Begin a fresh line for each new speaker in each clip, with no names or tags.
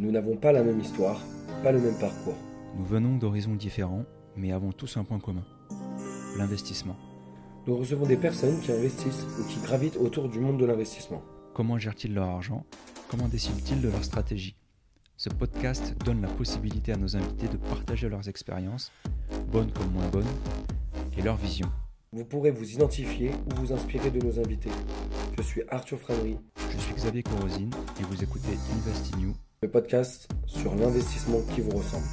Nous n'avons pas la même histoire, pas le même parcours.
Nous venons d'horizons différents, mais avons tous un point commun. L'investissement.
Nous recevons des personnes qui investissent ou qui gravitent autour du monde de l'investissement.
Comment gèrent-ils leur argent? Comment décident-ils de leur stratégie? Ce podcast donne la possibilité à nos invités de partager leurs expériences, bonnes comme moins bonnes, et leur vision.
Vous pourrez vous identifier ou vous inspirer de nos invités. Je suis Arthur Franery,
Je suis Xavier Corosine et vous écoutez Invest in You.
Le podcast sur l'investissement qui vous ressemble.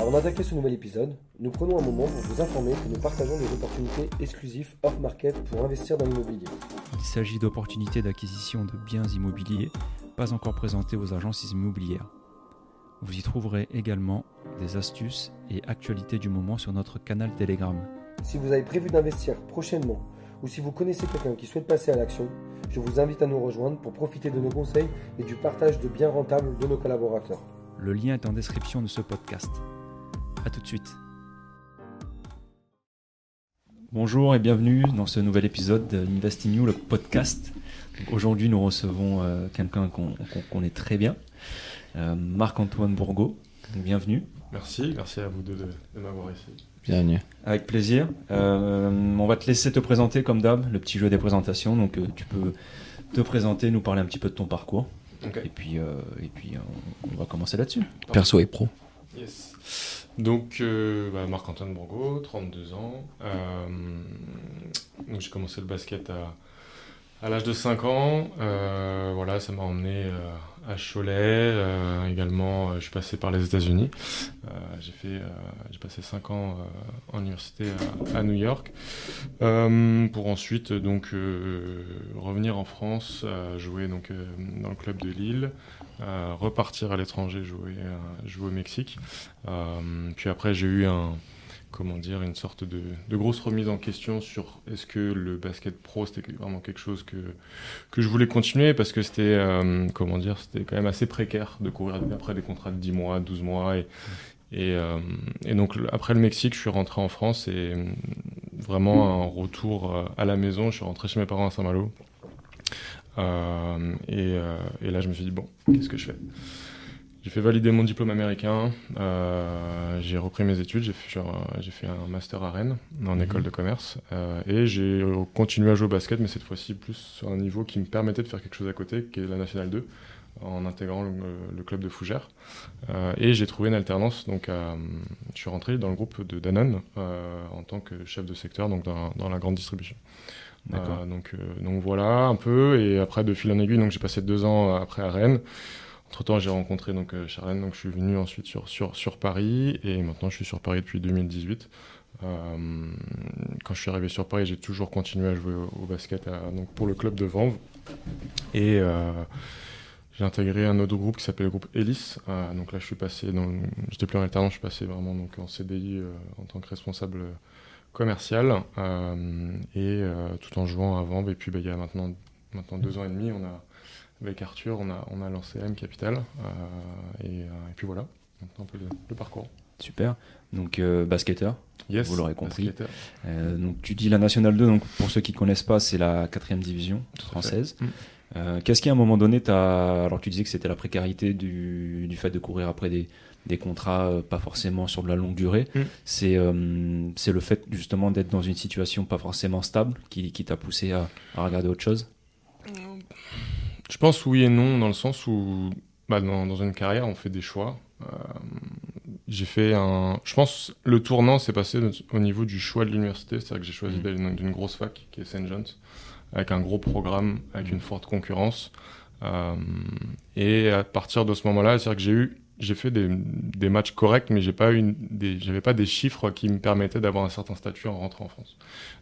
Avant d'attaquer ce nouvel épisode, nous prenons un moment pour vous informer que nous partageons des opportunités exclusives off-market pour investir dans l'immobilier.
Il s'agit d'opportunités d'acquisition de biens immobiliers pas encore présentées aux agences immobilières. Vous y trouverez également des astuces et actualités du moment sur notre canal Telegram.
Si vous avez prévu d'investir prochainement ou si vous connaissez quelqu'un qui souhaite passer à l'action, je vous invite à nous rejoindre pour profiter de nos conseils et du partage de biens rentables de nos collaborateurs.
Le lien est en description de ce podcast. A tout de suite. Bonjour et bienvenue dans ce nouvel épisode d'Invest le podcast. Aujourd'hui, nous recevons euh, quelqu'un qu'on qu'on connaît très bien, euh, Marc-Antoine Bourgault. Bienvenue.
Merci, merci à vous deux de, de m'avoir ici.
Bienvenue.
Avec plaisir. Euh, on va te laisser te présenter comme d'hab, le petit jeu des présentations. Donc, euh, tu peux te présenter, nous parler un petit peu de ton parcours. Et puis, euh, et puis euh, on va commencer là-dessus.
Perso et pro.
Yes. Donc, euh, bah, Marc-Antoine Bourgault, 32 ans. Euh, j'ai commencé le basket à, à l'âge de 5 ans. Euh, voilà, ça m'a emmené euh, à Cholet. Euh, également, euh, je suis passé par les États-Unis. Euh, j'ai fait, j'ai passé 5 ans en université à, à New York. Pour ensuite donc revenir en France, jouer donc dans le club de Lille, repartir à l'étranger, jouer, jouer au Mexique. Puis après, j'ai eu un, comment dire, une sorte de, grosse remise en question sur est-ce que le basket pro c'était vraiment quelque chose que, que je voulais continuer parce que c'était, euh, comment dire, c'était quand même assez précaire de courir après des contrats de 10 mois, 12 mois et, et, euh, donc après le Mexique, je suis rentré en France et euh, vraiment un retour à la maison. Je suis rentré chez mes parents à Saint-Malo. Et là, je me suis dit, bon, qu'est-ce que je fais? J'ai fait valider mon diplôme américain, euh, j'ai repris mes études, j'ai fait, euh, fait un master à Rennes, en
Mhm.
école de commerce, euh, et j'ai euh, continué à jouer au basket, mais cette fois-ci plus sur un niveau qui me permettait de faire quelque chose à côté, qui est la Nationale 2, en intégrant le, le club de Fougères. Euh, et j'ai trouvé une alternance, donc je suis rentré dans le groupe de Danone euh, en tant que chef de secteur, donc dans, dans la grande distribution. Euh, donc, euh, donc voilà un peu et après de fil en aiguille donc j'ai passé deux ans euh, après à Rennes. Entre temps j'ai rencontré donc euh, Charlène donc je suis venu ensuite sur Paris et maintenant je suis sur Paris depuis 2018. Euh, quand je suis arrivé sur Paris j'ai toujours continué à jouer au, basket donc pour le club de Vanves et euh, j'ai intégré un autre groupe qui s'appelle le groupe. Euh, donc là je suis passé dans j'étais plus en alternance je suis passé vraiment donc en CDI en tant que responsable commercial et tout en jouant à Vanves. Et puis bah, il y a maintenant, maintenant deux ans et demi, on a, avec Arthur, on a, on a lancé M Capital. euh, et, euh, et puis voilà, maintenant un peu le, le parcours.
Super. Donc, euh, basketteur.
Yes,
Vous l'aurez compris. Euh, donc, tu dis la Nationale 2, donc pour ceux qui ne connaissent pas, c'est la quatrième division française.
Mm.
Euh, Qu'est-ce qui, à un moment donné, t'as... alors tu disais que c'était la précarité du, du fait de courir après des, des contrats pas forcément sur de la longue durée.
Mm.
C'est c'est le fait justement d'être dans une situation pas forcément stable qui, qui t'a poussé à, à regarder autre chose?
Je pense oui et non, dans le sens où bah, dans, dans une carrière, on fait des choix. Euh, j'ai fait un. Je pense le tournant s'est passé au niveau du choix de l'université, c'est-à-dire que j'ai choisi
Mm.
d'aller dans d'une grosse fac qui est St. John's, avec un gros programme, avec
Mm.
une forte concurrence. Euh, et à partir de ce moment-là, c'est-à-dire que j'ai eu, j'ai fait des, des matchs corrects, mais j'ai pas eu une- des, j'avais pas des chiffres qui me permettaient d'avoir un certain statut en rentrant en France.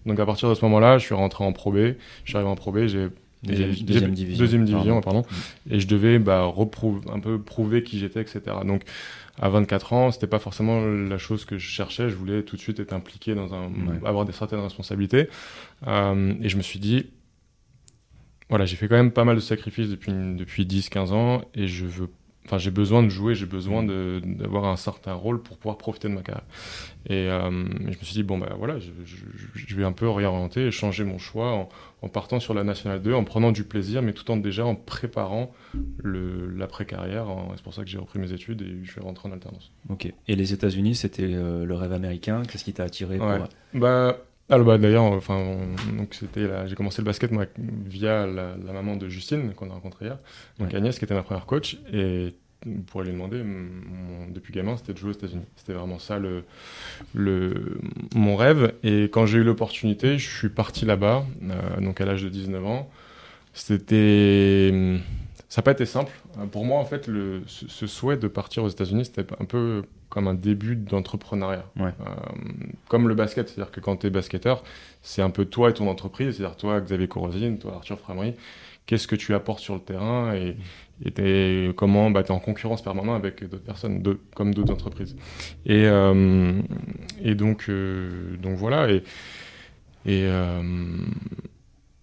Donc à partir de ce moment-là, je suis rentré en Pro B. Je suis arrivé en Pro B, j'ai
Deuxième,
et j'ai-
deuxième division.
Deuxième division,
Pardon.
pardon. Et je devais bah, reprouver, un peu prouver qui j'étais, etc. Donc, à 24 ans, c'était pas forcément la chose que je cherchais. Je voulais tout de suite être impliqué dans un,
Ouais.
avoir des certaines responsabilités. Euh, et je me suis dit, voilà, j'ai fait quand même pas mal de sacrifices depuis, depuis 10-15 ans et je veux enfin j'ai besoin de jouer, j'ai besoin d'avoir un certain rôle pour pouvoir profiter de ma carrière. Et euh, je me suis dit bon bah voilà, je, je- je vais un peu réorienter et changer mon choix en, en partant sur la nationale 2, en prenant du plaisir, mais tout en déjà en préparant le l'après carrière. En- C'est pour ça que j'ai repris mes études et je vais rentrer en alternance.
Ok. Et les États-Unis, c'était euh, le rêve américain. Qu'est-ce qui t'a attiré pour-.
Bah, alors, bah, d'ailleurs, enfin, on- donc c'était j'ai commencé le basket moi, via la, la maman de Justine qu'on a rencontrée hier, donc
Ouais.
Agnès qui était ma première coach et pourrez lui demander, mon- depuis gamin, c'était de jouer aux États-Unis. C'était vraiment ça le, le, mon rêve. Et quand j'ai eu l'opportunité, je suis parti là-bas, euh, donc à l'âge de 19 ans. C'était. Ça n'a pas été simple. Pour moi, en fait, le, ce, ce souhait de partir aux États-Unis, c'était un peu comme un début d'entrepreneuriat.
Ouais.
Euh, comme le basket, c'est-à-dire que quand tu es basketteur, c'est un peu toi et ton entreprise, c'est-à-dire toi, Xavier Corosine, toi, Arthur Framery, qu'est-ce que tu apportes sur le terrain et, et t'es- comment bah, tu es en concurrence permanente avec d'autres personnes, de- comme d'autres entreprises. Et, euh, et donc, euh, donc voilà. Et, et euh,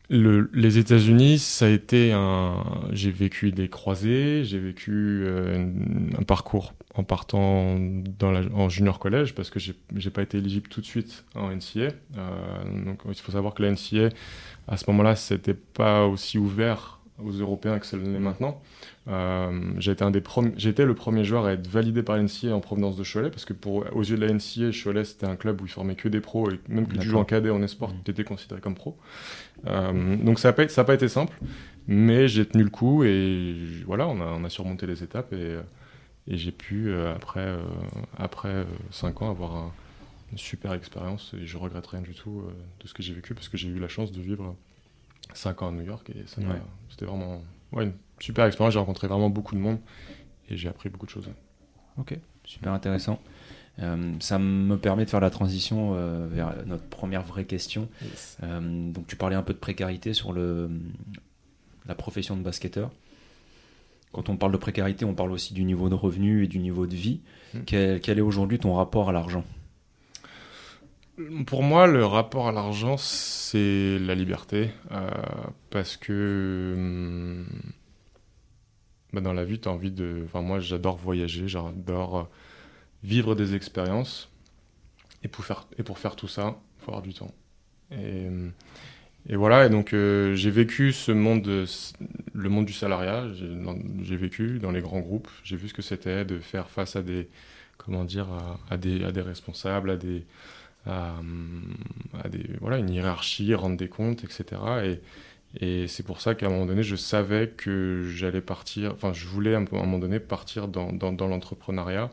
le- les États-Unis, ça a été un. J'ai vécu des croisées, j'ai vécu euh, un parcours en partant dans la, en junior collège parce que j'ai pas été éligible tout de suite en NCA. Euh, donc il faut savoir que la NCA, à ce moment-là, c'était pas aussi ouvert aux Européens que ça l'est maintenant. Euh, j'ai été un des premi- j'étais le premier joueur à être validé par l'NCA en provenance de Cholet parce que pour aux yeux de la NCA, Cholet c'était un club où il formait que des pros et même que tu joues en cadet en esport, tu étais considéré comme pro. Euh, donc ça n'a pas, été simple, mais j'ai tenu le coup et voilà, on a, on a surmonté les étapes et, euh, et j'ai pu après euh, après 5 ans avoir un- une super expérience et je regrette rien du tout de ce que j'ai vécu parce que j'ai eu la chance de vivre 5 ans à New York et ça m'a-
Ouais.
c'était vraiment ouais, une super expérience. J'ai rencontré vraiment beaucoup de monde et j'ai appris beaucoup de choses.
Ok, super intéressant. Euh, ça me permet de faire la transition euh, vers notre première vraie question. Euh, donc tu parlais un peu de précarité sur le, la profession de basketteur. Quand on parle de précarité, on parle aussi du niveau de revenu et du niveau de vie.
Mm.
Quel, quel est aujourd'hui ton rapport à l'argent?
Pour moi, le rapport à l'argent, c'est la liberté. euh, parce que hum, bah, dans la vie, tu as envie de. Enfin, moi, j'adore voyager, j'adore vivre des expériences. Et pour faire, tout ça, il faut avoir du temps. Et, et voilà, et donc euh, j'ai vécu ce monde, de- le monde du salariat. J'ai vécu dans les grands groupes. J'ai vu ce que c'était de faire face à des, comment dire, à des responsables, à des, à, à des, voilà, une hiérarchie, rendre des comptes, etc. Et, et c'est pour ça qu'à un moment donné, je savais que j'allais partir, enfin, je voulais à un moment donné partir dans, dans, dans l'entrepreneuriat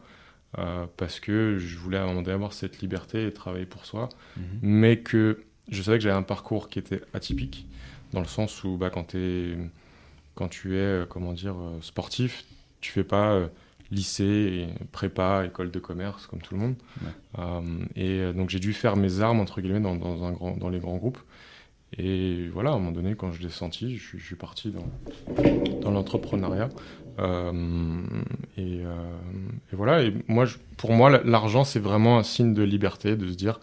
euh, parce que je voulais à un moment donné avoir cette liberté et travailler pour soi, mais que je savais que j'avais un parcours qui était atypique dans le sens où bah, quand, t'es- quand tu es, euh, comment dire, euh, sportif, tu fais pas euh, lycée, et prépa, école de commerce comme tout le monde.
Ouais.
Euh, et euh, donc j'ai dû faire mes armes entre guillemets dans, dans, un grand, dans les grands groupes. Et voilà, à un moment donné, quand je l'ai senti, je, suis- je suis parti dans, dans l'entrepreneuriat. Euh, et, euh, et voilà, et moi, je- pour moi, la- l'argent, c'est vraiment un signe de liberté, de se dire,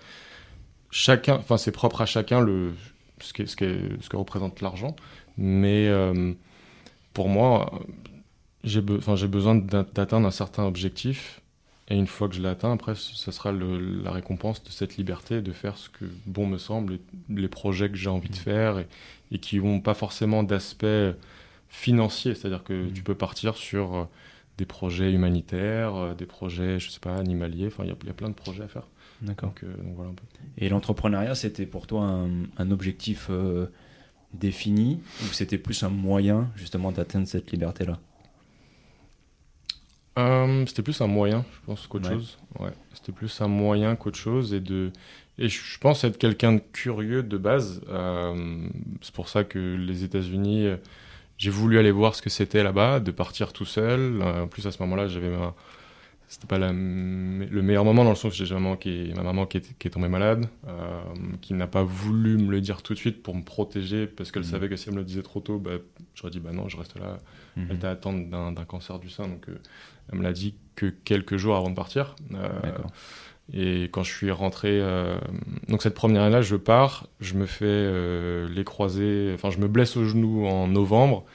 chacun, enfin, c'est propre à chacun le, ce, que, ce, que, ce que représente l'argent. Mais pour moi, j'ai be- besoin d'at- d'atteindre un certain objectif. Et une fois que je l'ai atteint, après, ce sera le- la récompense de cette liberté de faire ce que bon me semble, les projets que j'ai envie de faire et, et qui n'ont pas forcément d'aspect financier. C'est-à-dire que
Mhm.
tu peux partir sur euh, des projets humanitaires, euh, des projets, je sais pas, animaliers. Enfin, il y y, a plein de projets à faire.
D'accord.
Donc, euh, donc voilà un peu.
Et l'entrepreneuriat, c'était pour toi un, un objectif euh, défini ou c'était plus un moyen justement d'atteindre cette liberté-là?
Euh, c'était plus un moyen, je pense, qu'autre
Ouais.
chose. Ouais, c'était plus un moyen qu'autre chose et de et je je pense être quelqu'un de curieux de base. Euh, c'est pour ça que les États-Unis, euh, j'ai voulu aller voir ce que c'était là-bas, de partir tout seul. Euh, en plus à ce moment-là, j'avais ma c'était pas la le meilleur moment dans le sens où j'ai ma maman qui est, ma maman qui est, qui est tombée malade, euh, qui n'a pas voulu me le dire tout de suite pour me protéger parce qu'elle
Mhm.
savait que si elle me le disait trop tôt, bah, j'aurais dit bah non, je reste là. Elle était atteinte d'un d'un cancer du sein, donc euh, elle me l'a dit que quelques jours avant de partir. Euh, et quand je suis rentré, euh, donc cette première année-là, je pars, je me fais les croisés, enfin je me blesse au genou en novembre,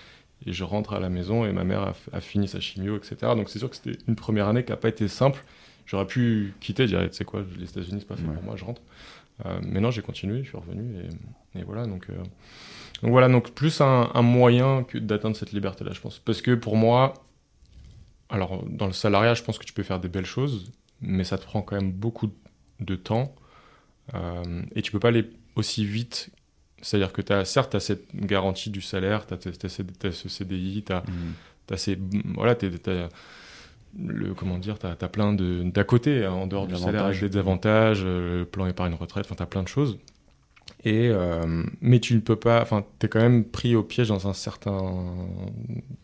et je rentre à la maison et ma mère a, a fini sa chimio, etc. Donc c'est sûr que c'était une première année qui n'a pas été simple. J'aurais pu quitter, dire, tu sais quoi, les États-Unis, c'est pas fait
Ouais.
pour moi, je rentre. Euh, mais non, j'ai continué, je suis revenu et, et voilà. Donc, euh, donc voilà, donc plus un, un moyen que d'atteindre cette liberté-là, je pense. Parce que pour moi, alors dans le salariat, je pense que tu peux faire des belles choses, mais ça te prend quand même beaucoup de temps euh, et tu peux pas aller aussi vite. C'est-à-dire que tu as, certes, tu as cette garantie du salaire, tu as, ce CDI, tu as,
Mhm.
ces. Voilà, t'as le comment dire, t'as as plein de d'à côté hein, en dehors du salaire avec des avantages, euh, le plan épargne retraite, enfin t'as plein de choses. Et euh, mais tu ne peux pas, enfin t'es quand même pris au piège dans un certain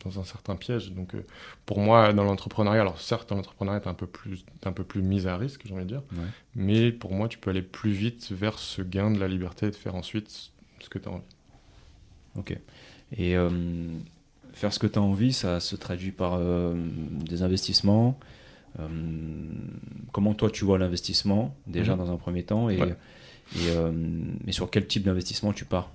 dans un certain piège. Donc euh, pour moi dans l'entrepreneuriat, alors certes dans l'entrepreneuriat t'es un peu plus t'es un peu plus mise à risque, j'ai envie de dire,
Ouais.
mais pour moi tu peux aller plus vite vers ce gain de la liberté et de faire ensuite ce que tu as envie.
Ok. Et euh, faire ce que tu as envie, ça se traduit par euh, des investissements. Euh, comment toi tu vois l'investissement déjà
Mhm.
dans un premier temps et,
Ouais.
et, et sur quel type d'investissement tu pars?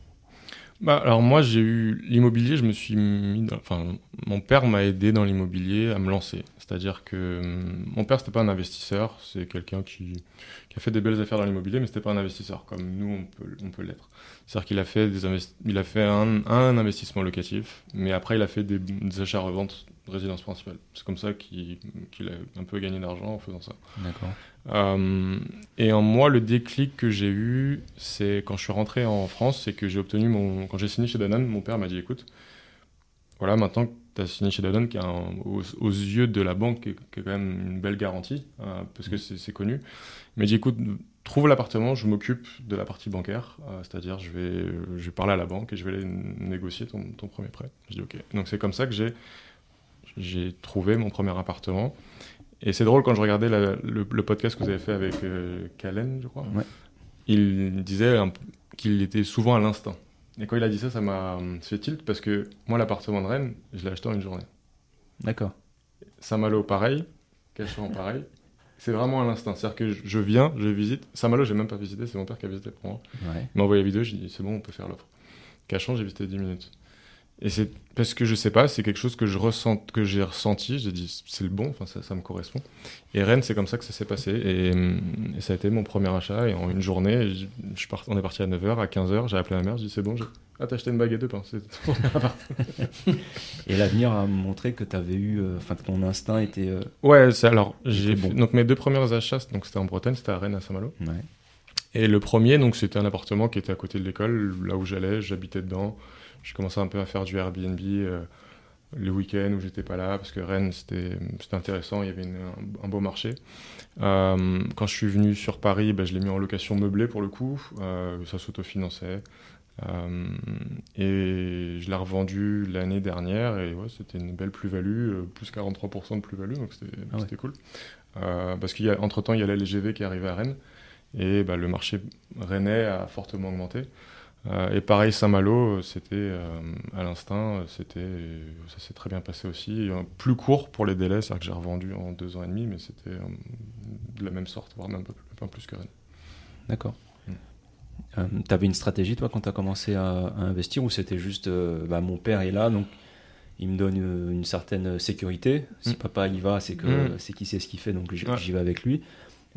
Bah, alors moi j'ai eu l'immobilier, je me suis mis dans- enfin mon père m'a aidé dans l'immobilier à me lancer. C'est-à-dire que hum, mon père c'était pas un investisseur, c'est quelqu'un qui, qui a fait des belles affaires dans l'immobilier mais c'était pas un investisseur comme nous on peut on peut l'être. C'est-à-dire qu'il a fait des il a fait un, un investissement locatif mais après il a fait des, des achats reventes de résidence principale. C'est comme ça qu'il qu'il a un peu gagné d'argent en faisant ça.
D'accord.
Euh, et en moi, le déclic que j'ai eu, c'est quand je suis rentré en France, c'est que j'ai obtenu mon. Quand j'ai signé chez Danone, mon père m'a dit écoute, voilà, maintenant tu as signé chez Danone, qui a un- aux, aux yeux de la banque, qui est, qui est quand même une belle garantie, euh, parce que c'est c'est connu, il m'a dit écoute, trouve l'appartement, je m'occupe de la partie bancaire, euh, c'est-à-dire je vais, je vais parler à la banque et je vais aller négocier ton, ton premier prêt. Je dis ok. Donc c'est comme ça que j'ai j'ai trouvé mon premier appartement. Et c'est drôle quand je regardais la- le, le podcast que vous avez fait avec euh, Kalen, je crois.
Ouais.
Il disait qu'il était souvent à l'instinct. Et quand il a dit ça, ça m'a euh, fait tilt parce que moi, l'appartement de Rennes, je l'ai acheté en une journée.
D'accord.
Saint-Malo, pareil. Cachan, pareil. C'est vraiment à l'instinct. C'est-à-dire que je- je viens, je visite. Saint-Malo, j'ai même pas visité, c'est mon père qui a visité pour moi.
Ouais.
Il m'a envoyé la vidéo, j'ai dit c'est bon, on peut faire l'offre. Cachan, j'ai visité 10 minutes. Et c'est parce que je sais pas, c'est quelque chose que je ressens, que j'ai ressenti. J'ai dit c'est le bon, enfin ça, ça me correspond. Et Rennes, c'est comme ça que ça s'est passé. Et, et ça a été mon premier achat. Et en une journée, je, je on est parti à 9h, à 15h, j'ai appelé ma mère, j'ai dit c'est bon, j'ai ah, acheté une baguette de pain.
Et l'avenir a montré que tu avais eu, euh, enfin que ton instinct était. euh,
ouais, c'est alors, j'ai
bon.
fait- donc mes deux premiers achats, donc c'était en Bretagne, c'était à Rennes, à Saint-Malo.
ouais.
Et le premier, donc c'était un appartement qui était à côté de l'école, là où j'allais, j'habitais dedans. Je commençais un peu à faire du Airbnb euh, le week-end où j'étais pas là, parce que Rennes c'était intéressant, il y avait une- un, un beau marché. Euh, quand je suis venu sur Paris, ben, je l'ai mis en location meublée pour le coup, euh, ça s'autofinançait. Euh, et je l'ai revendu l'année dernière et ouais, c'était une belle plus-value, plus 43% de plus-value, donc c'était
Ah ouais.
cool. Parce qu'entre-temps, il y a la LGV qui est arrivée à Rennes. Et bah, le marché rennais a fortement augmenté. Euh, et pareil, Saint-Malo, c'était euh, à l'instinct, c'était, ça s'est très bien passé aussi. Euh, plus court pour les délais, c'est-à-dire que j'ai revendu en deux ans et demi, mais c'était de la même sorte, voire même un peu, plus que Rennes.
D'accord.
Mm.
Euh, T'avais une stratégie toi quand tu as commencé à, à investir ou c'était juste euh, bah, mon père est là donc il me donne euh, une certaine sécurité. Si
Mm.
papa y va, c'est que
Mm.
c'est qu'il sait ce qu'il fait donc j'y
Ouais.
vais avec lui.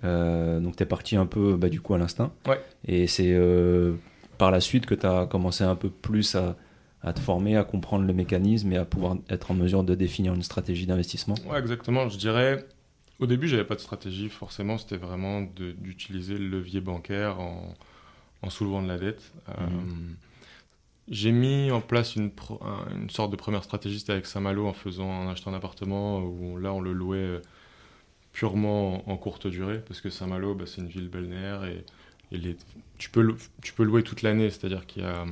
Donc t'es parti un peu bah, du coup à l'instinct.
Ouais.
Et c'est par la suite que tu as commencé un peu plus à, te former, à comprendre le mécanisme et à pouvoir être en mesure de définir une stratégie d'investissement?
Ouais, exactement. Je dirais, au début, j'avais pas de stratégie, forcément, c'était vraiment d'utiliser le levier bancaire en, soulevant de la dette. Euh, j'ai mis en place une, une sorte de première stratégie, c'était avec Saint-Malo en faisant, en achetant un appartement où là, on le louait euh, purement en, courte durée, parce que Saint-Malo, bah, c'est une ville balnéaire et les- tu, peux, lou- tu peux louer toute l'année, c'est-à-dire qu'il y a,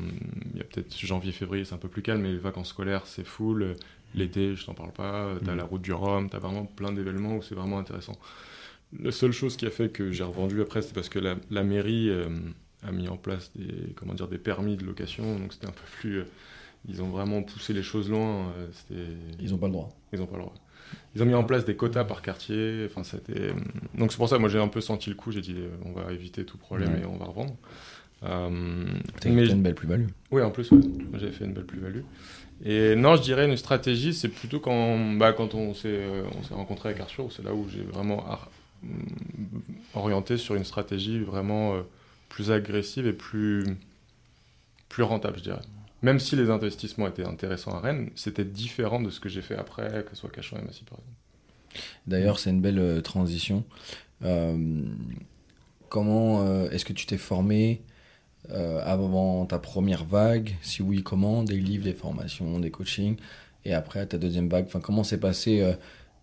il y a peut-être janvier, février, c'est un peu plus calme, mais les vacances scolaires, c'est full. L'été, je t'en parle pas. T'as
Mhm.
la route du Rhum, t'as vraiment plein d'événements où c'est vraiment intéressant. La seule chose qui a fait que j'ai revendu après, c'est parce que la, la mairie euh, a mis en place des, comment dire, des permis de location, donc c'était un peu plus. euh, ils ont vraiment poussé les choses loin. euh,
Ils n'ont pas le droit.
ils ont pas le droit. Ils ont mis en place des quotas par quartier. Enfin, c'était. Donc c'est pour ça, moi j'ai un peu senti le coup. J'ai dit, euh, on va éviter tout problème
Ouais.
et on va revendre. Euh, mais-
une belle plus-value.
Oui, en plus, ouais. J'avais fait une belle plus-value. Et non, je dirais une stratégie, c'est plutôt quand, bah, quand on s'est euh, rencontré avec Arthur, c'est là où j'ai vraiment mm, orienté sur une stratégie vraiment euh, plus agressive et plus, plus rentable, je dirais. Même si les investissements étaient intéressants à Rennes, c'était différent de ce que j'ai fait après, que ce soit Cachan et Massy, par exemple.
D'ailleurs, c'est une belle euh, transition. Euh, comment euh, est-ce que tu t'es formé euh, avant ta première vague? Si oui, comment? Des livres, des formations, des coachings Et après, ta deuxième vague, enfin, comment s'est passé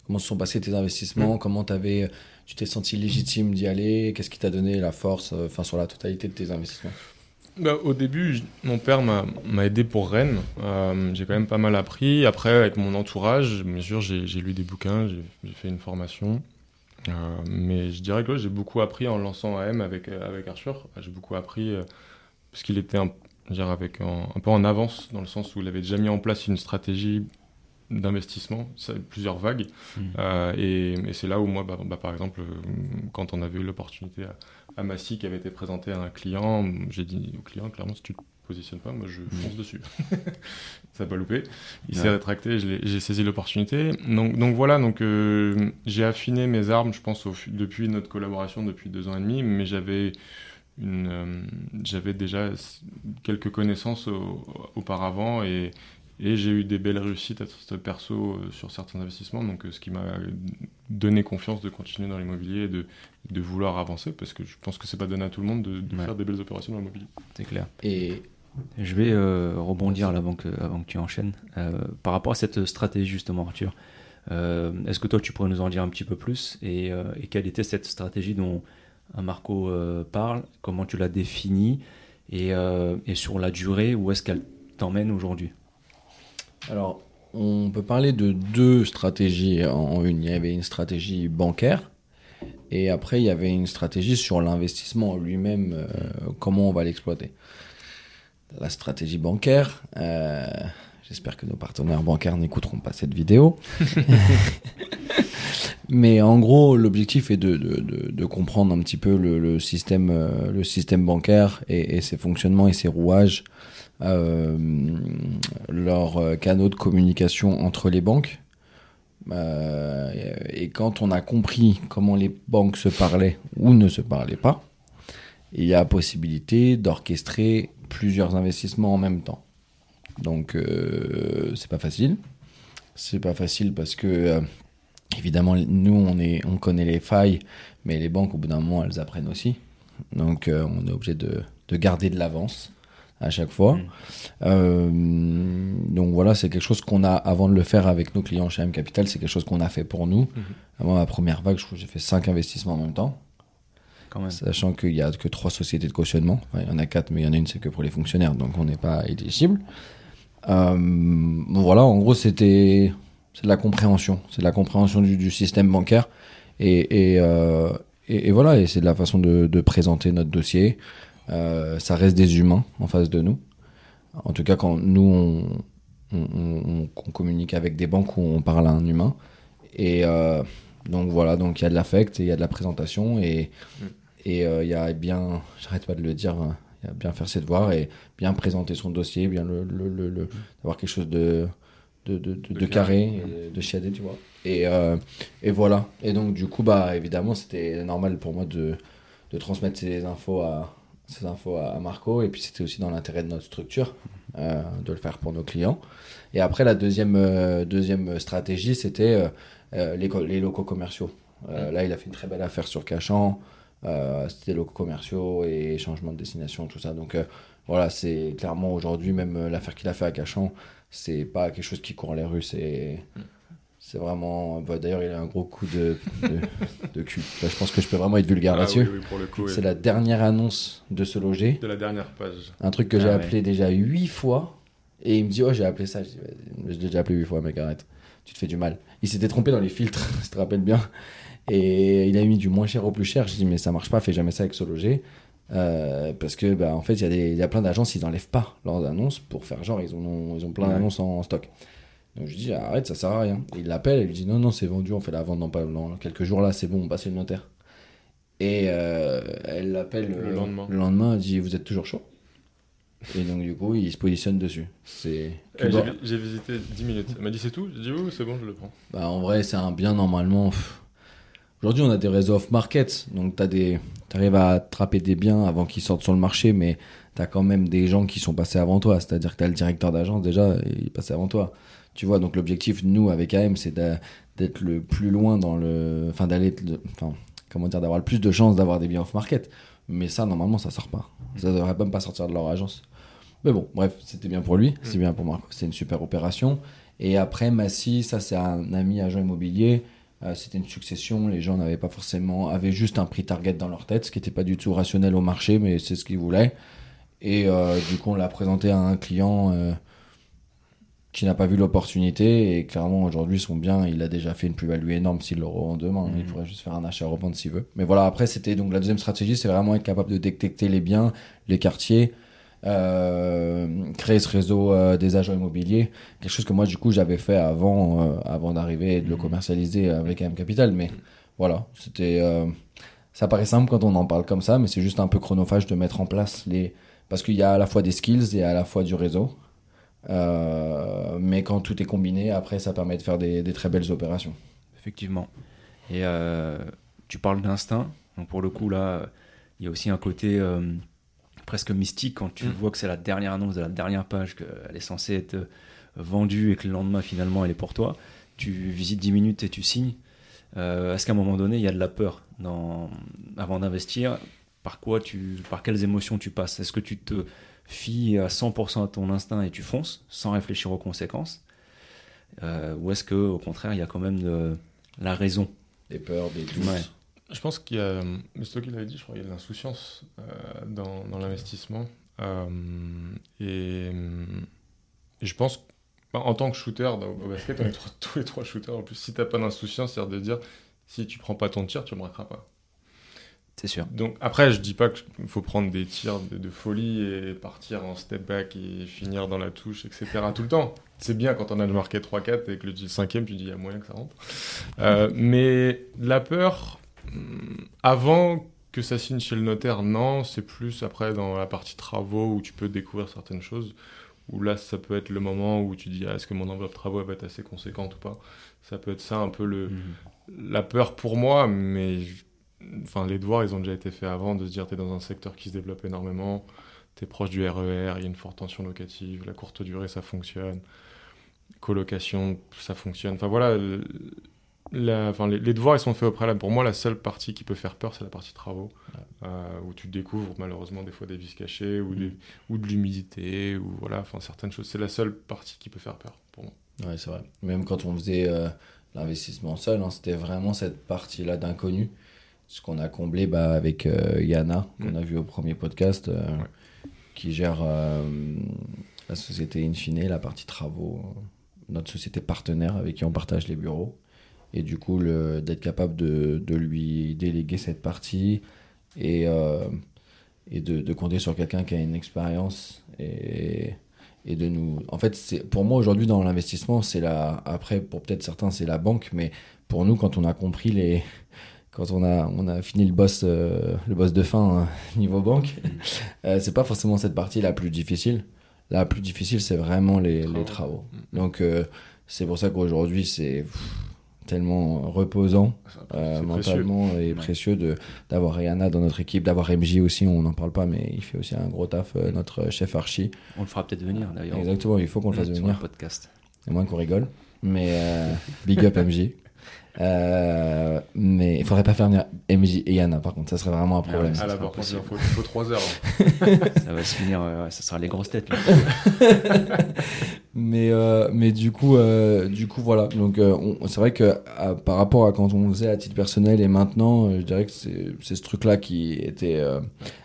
Comment se sont passés tes investissements? Comment t'avais, tu t'es senti légitime d'y aller? Qu'est-ce qui t'a donné la force enfin, sur la totalité de tes investissements?
Bah, au début, mon père m'a aidé pour Rennes. Euh, j'ai quand même pas mal appris. Après, avec mon entourage, bien sûr, j'ai lu des bouquins, j'ai fait une formation. Euh, mais je dirais que j'ai beaucoup appris en lançant AM avec, euh, avec Arthur. J'ai beaucoup appris parce qu'il était dirais avec un peu en avance dans le sens où il avait déjà mis en place une stratégie d'investissement, plusieurs vagues.
Mhm.
Euh, et et c'est là où moi, bah, bah, par exemple, euh, quand on avait eu l'opportunité à, à Massy qui avait été présenté à un client, j'ai dit au client, clairement, si tu te positionnes pas, moi je fonce dessus. ça n'a pas loupé. Il s'est
Ouais.
rétracté, j'ai saisi l'opportunité. Donc, donc voilà, donc euh, j'ai affiné mes armes, je pense, au depuis notre collaboration, depuis deux ans et demi, mais j'avais euh, j'avais déjà quelques connaissances au- auparavant et, et j'ai eu des belles réussites à titre perso euh, sur certains investissements, donc euh, ce qui m'a donné confiance de continuer dans l'immobilier et de, de vouloir avancer, parce que je pense que c'est pas donné à tout le monde de, de
Ouais.
faire des belles opérations dans l'immobilier.
C'est clair.
Et
Je vais euh, rebondir là avant que, avant que tu enchaînes. Euh, par rapport à cette stratégie justement, Arthur, euh, est-ce que toi tu pourrais nous en dire un petit peu plus et, euh, et quelle était cette stratégie dont Marco euh, parle? Comment tu l'as définie? Et, euh, et sur la durée, où est-ce qu'elle t'emmène aujourd'hui?
Alors, on peut parler de deux stratégies en une. Il y avait une stratégie bancaire et après, il y avait une stratégie sur l'investissement lui-même, euh, comment on va l'exploiter. La stratégie bancaire, euh, j'espère que nos partenaires bancaires n'écouteront pas cette vidéo. Mais en gros, l'objectif est de, de, de, de comprendre un petit peu le, le système, euh, le système bancaire et, et ses fonctionnements et ses rouages leurs euh, canaux de communication entre les banques. Euh, et quand on a compris comment les banques se parlaient ou ne se parlaient pas, il y a possibilité d'orchestrer plusieurs investissements en même temps. Donc euh, c'est pas facile. C'est pas facile parce que euh, évidemment nous on est on connaît les failles, mais les banques au bout d'un moment elles apprennent aussi. Donc euh, on est obligé de, de garder de l'avance à chaque fois.
Mm.
Euh, donc voilà, c'est quelque chose qu'on a, avant de le faire avec nos clients chez M Capital, c'est quelque chose qu'on a fait pour nous. Avant ma première vague, je crois que j'ai fait cinq investissements en même temps,
quand même
sachant qu'il y a que trois sociétés de cautionnement. Enfin, il y en a quatre, mais il y en a une, c'est que pour les fonctionnaires, donc on n'est pas éligible. Euh, bon, voilà, en gros, c'était c'est de la compréhension, c'est de la compréhension du, du système bancaire, et, et, euh, et, et voilà, et c'est de la façon de, de présenter notre dossier. Euh, ça reste des humains en face de nous. En tout cas, quand nous, on, on, on- on communique avec des banques où on parle à un humain. Et euh, donc voilà, donc il y a de l'affect et il y a de la présentation. Et
Mm.
et euh, il y a bien, j'arrête pas de le dire, hein, il y a bien faire ses devoirs et bien présenter son dossier, bien le, le, le, le- d'avoir quelque chose de, de, de, de, de carré, et de, chiadé, tu vois. Et, euh, et voilà. Et donc, du coup, bah, évidemment, c'était normal pour moi de, de transmettre ces infos à, ces infos à à Marco. Et puis, c'était aussi dans l'intérêt de notre structure euh, de le faire pour nos clients. Et après, la deuxième, euh, deuxième stratégie, c'était euh, les, les locaux commerciaux. Là, il a fait une très belle affaire sur Cachan. C'était locaux commerciaux et changement de destination, tout ça. Donc, voilà, c'est clairement aujourd'hui, même l'affaire qu'il a fait à Cachan, c'est pas quelque chose qui court les rues. C'est. C'est vraiment. bah, D'ailleurs, il a un gros coup de, de, de cul. Je pense que je peux vraiment être vulgaire
Ah
là-dessus.
oui, oui,
C'est
oui.
la dernière annonce de se loger.
de la dernière page.
Un truc que
Ah
j'ai
ouais.
appelé déjà huit fois. Et il me dit, oh, j'ai appelé ça. Je l'ai déjà appelé huit fois, mec, arrête. Tu te fais du mal. Il s'était trompé dans les filtres, je te rappelle bien. Et il a mis du moins cher au plus cher. Je dis, mais ça marche pas, fais jamais ça avec ce loger. Euh, parce que, bah, en fait, il y, a y plein d'agences, ils n'enlèvent pas leurs annonces pour faire genre, ils ont, ils ont plein
Ouais.
d'annonces en, stock. Donc je dis, arrête, ça sert à rien. Il l'appelle, il lui dit, non, non, c'est vendu, on fait la vente dans, pas, dans quelques jours là, c'est bon, on passe le notaire. Et euh, elle l'appelle
Le
euh,
lendemain.
Le lendemain, elle dit Vous êtes toujours chaud? Et donc, du coup, il se positionne dessus. C'est.
Eh, j'ai, j'ai visité 10 minutes. Elle m'a dit c'est tout? J'ai dit oui, c'est bon, je le prends.
Bah, en vrai, c'est un bien normalement. Aujourd'hui, on a des réseaux off-market, donc tu des... arrives à attraper des biens avant qu'ils sortent sur le marché, mais tu as quand même des gens qui sont passés avant toi. C'est-à-dire que tu as le directeur d'agence déjà, il est passé avant toi. Tu vois, donc l'objectif, nous, avec AM, c'est d'être le plus loin dans le. Enfin, d'aller. le- Enfin, comment dire, d'avoir le plus de chances d'avoir des biens off-market. Mais ça, normalement, ça sort pas. Ça devrait même pas sortir de leur agence. Mais bon, bref, c'était bien pour lui, c'est bien pour Marco, c'est une super opération. Et après, Massy, ça c'est un ami agent immobilier. Euh, c'était une succession, les gens n'avaient pas forcément, avaient juste un prix target dans leur tête, ce qui n'était pas du tout rationnel au marché, mais c'est ce qu'ils voulaient. Et euh, du coup, on l'a présenté à un client euh, qui n'a pas vu l'opportunité. Et clairement, aujourd'hui, son bien, il a déjà fait une plus-value énorme s'il le revend demain. Il
Mhm.
pourrait juste faire un achat revente s'il veut. Mais voilà, après, c'était donc la deuxième stratégie, c'est vraiment être capable de détecter les biens, les quartiers, euh, créer ce réseau euh, des agents immobiliers. Quelque chose que moi, du coup, j'avais fait avant, euh, avant d'arriver et de le
Mhm.
commercialiser avec AM Capital. Mais voilà, c'était. ça paraît simple quand on en parle comme ça, mais c'est juste un peu chronophage de mettre en place les. Parce qu'il y a à la fois des skills et à la fois du réseau. Euh, mais quand tout est combiné, après, ça permet de faire des, des très belles opérations.
Effectivement. Et euh, tu parles d'instinct. Donc pour le coup, là, il y a aussi un côté euh, presque mystique quand tu
Mm.
vois que c'est la dernière annonce de la dernière page, qu'elle est censée être vendue et que le lendemain, finalement, elle est pour toi. Tu visites 10 minutes et tu signes. Euh, Est-ce qu'à un moment donné, il y a de la peur dans... avant d'investir? Par, quoi tu... par quelles émotions tu passes? Est-ce que tu te fies à 100% à ton instinct et tu fonces sans réfléchir aux conséquences Euh, Ou est-ce que au contraire, il y a quand même de la raison?
Des peurs, des doutes.
Ouais.
Je pense qu'il y a, mais c'est toi qui l'avais dit, je crois qu'il y a de l'insouciance euh, dans, dans l'investissement. Euh, et, euh, et je pense, bah, en tant que shooter dans- au basket, on est trois- tous les trois shooters. En plus, si t'as pas d'insouciance, c'est-à-dire de dire, si tu prends pas ton tir, tu ne marqueras pas.
C'est sûr.
Donc après, je dis pas qu'il faut prendre des tirs de, de folie et partir en step back et finir dans la touche, etc. tout le temps. C'est bien quand on a marqué 3-4 et que le 5 tu dis il y a moyen que ça rentre. Euh, mais la peur, hum, avant que ça signe chez le notaire, non, c'est plus après dans la partie travaux où tu peux découvrir certaines choses. Où là, ça peut être le moment où tu dis ah, est-ce que mon enveloppe travaux va être assez conséquente ou pas? Ça peut être ça un peu le,
Mhm.
la peur pour moi, mais je- enfin, les devoirs, ils ont déjà été faits avant de se dire tu es dans un secteur qui se développe énormément, tu es proche du RER, il y a une forte tension locative, la courte durée, ça fonctionne, colocation, ça fonctionne. Enfin voilà, la- enfin, les, les devoirs, ils sont faits au préalable. Pour moi, la seule partie qui peut faire peur, c'est la partie travaux, euh, où tu découvres malheureusement des fois des vis cachées ou, des- ou de l'humidité, ou voilà, enfin certaines choses. C'est la seule partie qui peut faire peur pour moi.
Ouais, c'est vrai. Même quand on faisait euh, l'investissement seul, hein, c'était vraiment cette partie-là d'inconnu. Ce qu'on a comblé bah, avec euh, Yana, qu'on
Mm.
a vu au premier podcast, euh,
Ouais.
qui gère euh, la société Infine, la partie travaux, notre société partenaire avec qui on partage les bureaux. Et du coup, d'être capable de, de lui déléguer cette partie et, et de, de compter sur quelqu'un qui a une expérience et, et de nous. En fait, pour moi aujourd'hui dans l'investissement, c'est la. Après, pour peut-être certains, c'est la banque, mais pour nous, quand on a compris les. Quand on a, on a fini le boss, euh, le boss de fin hein, niveau banque, euh, c'est pas forcément cette partie la plus difficile. La plus difficile, c'est vraiment les, les
Travaux.
travaux.
Mm.
Donc, euh, c'est pour ça qu'aujourd'hui, c'est tellement reposant euh,
précieux.
mentalement et
Ouais.
précieux de d'avoir Rihanna dans notre équipe, d'avoir MJ aussi, on n'en parle pas, mais il fait aussi un gros taf, euh, notre chef archi.
On le fera peut-être venir d'ailleurs.
Exactement, il faut qu'on le fasse
sur
venir,
le podcast.
à moins qu'on rigole. Mais euh, big up MJ. Euh, mais il faudrait pas faire venir MJ et Yana, par contre, ça serait vraiment un
Ah
problème.
ouais,
À la
sera
barre, il faut, il faut 3 heures. hein.
Ça va se finir, euh, ça sera les grosses têtes. là.
Mais, euh, mais du coup, euh, du coup, voilà. Donc, euh, on- c'est vrai que à- par rapport à quand on faisait à titre personnel et maintenant, euh, je dirais que c'est c'est ce truc-là qui était euh,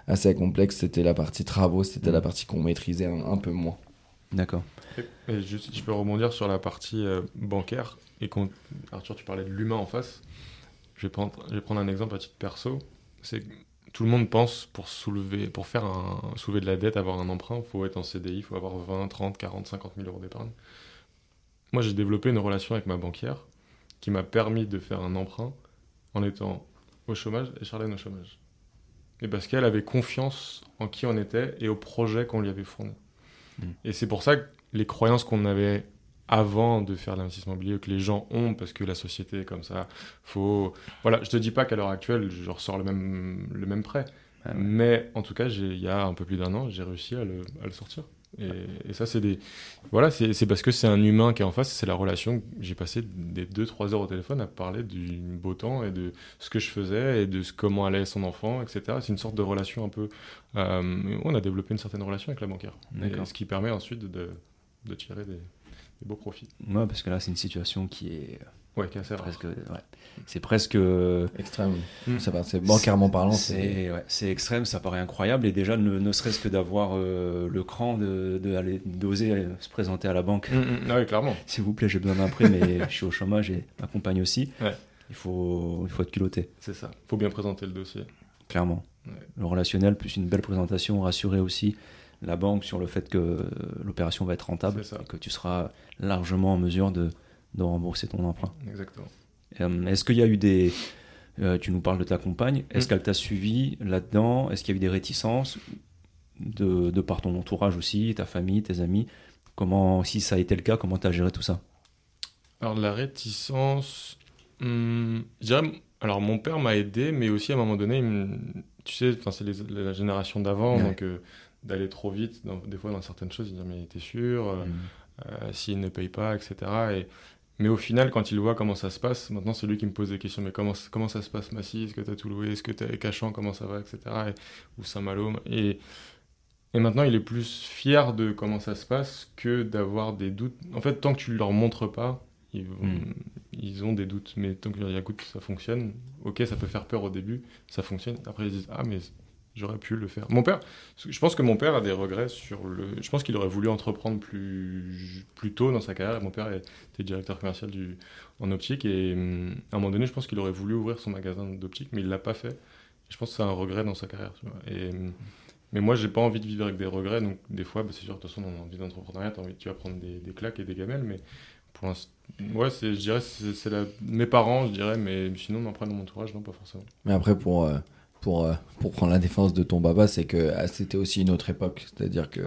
assez complexe. C'était la partie travaux, c'était
Mm.
la partie qu'on maîtrisait un, un peu moins.
D'accord.
Et juste, si je peux rebondir sur la partie euh, bancaire, et quand, Arthur, tu parlais de l'humain en face, je vais, prendre, je vais prendre un exemple à titre perso. C'est tout le monde pense pour soulever, pour faire un, soulever de la dette, avoir un emprunt, il faut être en CDI, il faut avoir 20, 30, 40, 50 000 euros d'épargne. Moi, j'ai développé une relation avec ma banquière qui m'a permis de faire un emprunt en étant au chômage et Charlène au chômage. Et parce qu'elle avait confiance en qui on était et au projet qu'on lui avait fourni.
Mm.
Et c'est pour ça que les croyances qu'on avait avant de faire l'investissement immobilier, que les gens ont, parce que la société est comme ça, faut... Voilà, je te dis pas qu'à l'heure actuelle, je ressors le même, le même prêt.
Ah ouais.
Mais en tout cas, il y a un peu plus d'un an, j'ai réussi à le, à le sortir. Et, et ça, c'est des. Voilà, c'est parce que c'est un humain qui est en face, c'est la relation. J'ai passé des 2-3 heures au téléphone à parler du beau temps et de ce que je faisais et de ce, comment allait son enfant, etc. C'est une sorte de relation un peu. euh, on a développé une certaine relation avec la. Et
D'accord.
ce qui permet ensuite de, de tirer des, des beaux profits.
Ouais, parce que là, c'est une situation qui est
Ouais, qui est assez rare.
presque. ouais. C'est presque. euh,
Extrême.
Mm.
Ça va, c'est bancairement parlant. C'est
C'est ouais, extrême, ça paraît incroyable. Et déjà, ne, ne serait-ce que d'avoir euh, le cran de, de d'oser se présenter à la banque.
Mm, mm, ah oui, clairement.
S'il vous plaît, j'ai besoin d'un prêt, mais je suis au chômage et ma compagne aussi.
Ouais.
Il, faut, il faut être culotté,
C'est ça. faut bien présenter le dossier.
clairement.
Ouais.
Le relationnel, plus une belle présentation, rassurer aussi la banque sur le fait que l'opération va être rentable et que tu seras largement en mesure de, de rembourser ton emprunt.
Exactement.
Euh, Est-ce qu'il y a eu des. euh, tu nous parles de ta compagne. Est-ce
Mm.
qu'elle t'a suivi là-dedans? Est-ce qu'il y a eu des réticences de, de par ton entourage aussi, ta famille, tes amis? Comment, si ça a été le cas, comment tu as géré tout ça?
Alors, la réticence, hum, je dirais, alors mon père m'a aidé, mais aussi à un moment donné, il me- tu sais, c'est la génération d'avant,
Ouais.
donc euh, d'aller trop vite, dans- des fois dans certaines choses, il dit mais t'es sûr, euh, euh, s'il ne paye pas, etc. Et, mais au final, quand il voit comment ça se passe, maintenant c'est lui qui me pose des questions, mais comment, comment ça se passe Massy? Est-ce que t'as tout loué? Est-ce que t'as Cachan Comment ça va etc. Et- ou Saint-Malo et, et maintenant, il est plus fier de comment ça se passe que d'avoir des doutes. En fait, tant que tu leur montres pas, ils, vont-
Mm.
ils ont des doutes. Mais tant que tu leur dis, écoute, ça fonctionne, ok, ça peut faire peur au début, ça fonctionne. Après, ils disent, ah, mais j'aurais pu le faire. Mon père, je pense que mon père a des regrets sur le. Je pense qu'il aurait voulu entreprendre plus, plus tôt dans sa carrière. Mon père était directeur commercial en optique et hum, à un moment donné, je pense qu'il aurait voulu ouvrir son magasin d'optique, mais il l'a pas fait. Je pense que c'est un regret dans sa carrière. Et, hum, mais moi, j'ai pas envie de vivre avec des regrets. Donc, des fois, bah, c'est sûr, de toute façon, on a envie d'entrepreneuriat, tu vas prendre des, des claques et des gamelles. Mais pour l'instant, ouais, je dirais, c'est, mes parents, je dirais, mais sinon, après, dans mon entourage, non, pas forcément.
Mais après, pour, euh, pour, euh, pour prendre la défense de ton baba, c'est que ah, c'était aussi une autre époque. C'est-à-dire que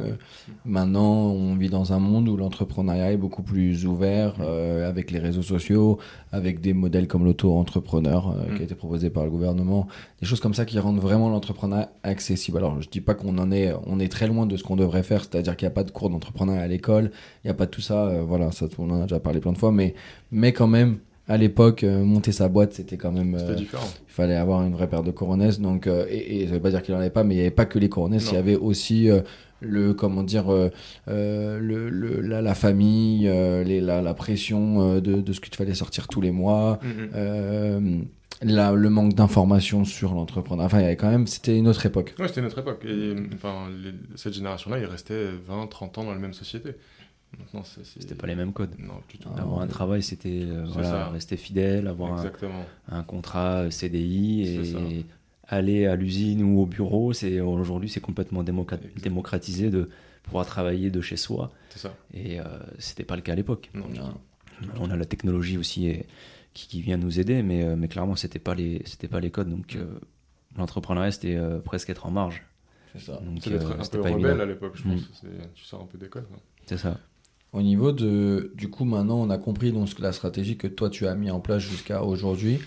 maintenant, on vit dans un monde où l'entrepreneuriat est beaucoup plus ouvert, euh, avec les réseaux sociaux, avec des modèles comme l'auto-entrepreneur euh,
Mm.
qui a été proposé par le gouvernement, des choses comme ça qui rendent vraiment l'entrepreneuriat accessible. Alors, je dis pas qu'on en est, on est très loin de ce qu'on devrait faire, c'est-à-dire qu'il n'y a pas de cours d'entrepreneuriat à l'école, il n'y a pas de tout ça, euh, voilà, ça, on en a déjà parlé plein de fois, mais, mais quand même, à l'époque, euh, monter sa boîte, c'était quand même.
C'était
euh,
différent.
il fallait avoir une vraie paire de coronesses donc euh, et, et ça veut pas dire qu'il en avait pas mais il y avait pas que les
Non.
il y avait aussi le comment dire euh, euh, le, le- la, la famille euh, les, la, la pression de, de ce tu fallait sortir tous les mois
Mhm.
la- le manque d'informations sur l'entrepreneur enfin il y avait quand même c'était une autre époque
Ouais, c'était notre époque. Et enfin, les- cette génération-là, ils restaient 20, 30 ans dans la même société. Maintenant,
C'était pas les mêmes codes.
Non, du tout.
Ah,
Avoir un travail, c'était euh, voilà, rester fidèle, avoir un, contrat CDI
C'est ça.
et aller à l'usine ou au bureau. C'est aujourd'hui, c'est complètement démocratisé de pouvoir travailler de chez soi.
Ça.
Et euh, c'était pas le cas à l'époque. On a la technologie aussi et- qui, qui vient nous aider, mais, euh, mais clairement, c'était pas les, c'était pas les codes. Donc, euh, l'entrepreneuriat, c'était euh, presque être en marge.
c'est ça
Donc,
C'est d'être
euh,
un
c'était
peu rebelle
évident.
à l'époque, je
Mm.
pense. C'est- Tu sors un peu d'école.
C'est ça.
Au niveau de du coup maintenant on a compris donc la stratégie que toi tu as mis en place jusqu'à aujourd'hui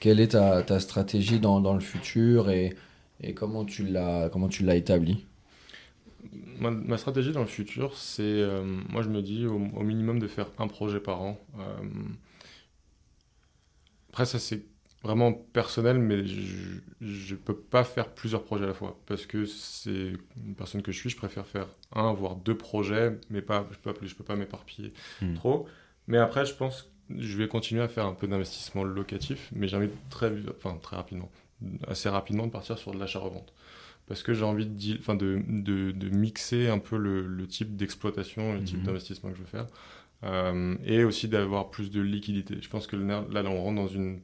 quelle est ta, stratégie dans, le futur et, comment tu l'as établie
Ma, stratégie dans le futur, c'est. euh, moi, je me dis au, au minimum de faire un projet par an. Euh, après, ça, c'est vraiment personnel, mais je ne peux pas faire plusieurs projets à la fois. Parce que c'est une personne que je suis, je préfère faire un, voire deux projets, mais pas, je peux plus, je peux pas m'éparpiller
Mm.
trop. Mais après, je pense que je vais continuer à faire un peu d'investissement locatif, mais j'ai envie de très, enfin, très rapidement, assez rapidement de partir sur de l'achat-revente parce que j'ai envie de, enfin de, de, de mixer un peu le, le type d'exploitation, le type
Mhm.
d'investissement que je veux faire, euh, et aussi d'avoir plus de liquidité. Je pense que là, là, on rentre dans une...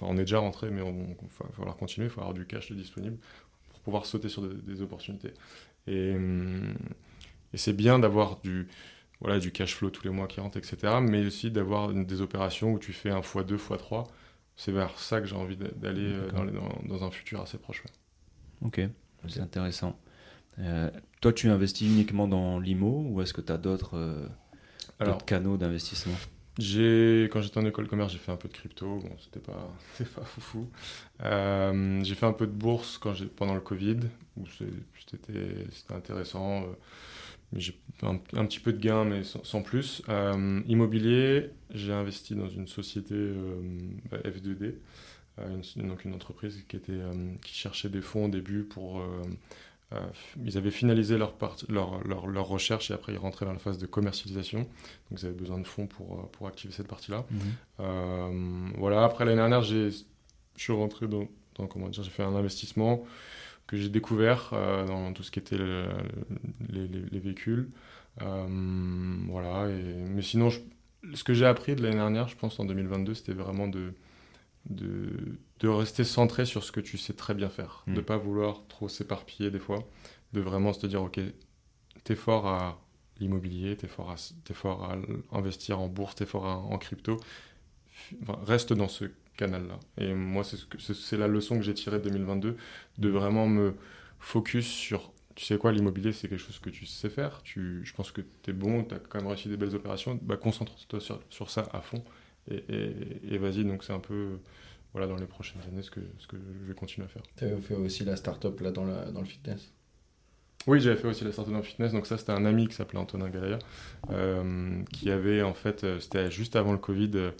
on est déjà rentré, mais on- va falloir continuer, il faut avoir du cash disponible pour pouvoir sauter sur des, des opportunités. Et, hum, et c'est bien d'avoir du, voilà, du cash flow tous les mois qui rentre, etc., mais aussi d'avoir des opérations où tu fais un x2, x3, c'est vers ça que j'ai envie d'aller euh, dans, dans, dans, un futur assez proche.
Ok, c'est intéressant. Euh, toi, tu investis uniquement dans l'IMO ou est-ce que tu as d'autres euh, canaux d'investissement?
Quand j'étais en école de commerce, j'ai fait un peu de crypto. Bon, c'était pas, pas foufou. Euh, j'ai fait un peu de bourse quand pendant le Covid, où c'était, intéressant. Euh, j'ai un, petit peu de gains, mais sans, plus. Euh, immobilier, j'ai investi dans une société bah, F2D, une, donc une entreprise qui, était, qui cherchait des fonds au début pour euh, ils avaient finalisé leur, leur, leur, leur, recherche et après ils rentraient dans la phase de commercialisation. Donc ils avaient besoin de fonds pour, euh, pour activer cette partie-là. Mhm. Euh, voilà, après l'année dernière, je suis rentré dans, dans comment dire, j'ai fait un investissement que j'ai découvert dans tout ce qui était les, les, véhicules. voilà, et, mais sinon, ce que j'ai appris de l'année dernière, je pense en 2022, c'était vraiment de de, de, rester centré sur ce que tu sais très bien faire, de de pas vouloir trop s'éparpiller des fois, de vraiment se dire ok, t'es fort à l'immobilier, t'es fort à es fort à investir en bourse, t'es fort en crypto, reste dans ce canal-là. Et moi, c'est ce la leçon que j'ai tirée de 2022, de vraiment me focus sur tu sais quoi, l'immobilier, c'est quelque chose que tu sais faire. Tu, je pense que tu es bon, tu as quand même réussi des belles opérations. Bah, Concentre-toi sur, sur, ça à fond et, vas-y, donc c'est un peu voilà, dans les prochaines années ce que, ce que je vais continuer à faire.
Tu avais fait aussi la start-up là, dans, la, dans le fitness?
Oui, j'avais fait aussi la start-up dans le fitness. Donc, ça, c'était un ami qui s'appelait Antonin Galaya, euh, qui avait en fait, euh, c'était juste avant le Covid, euh,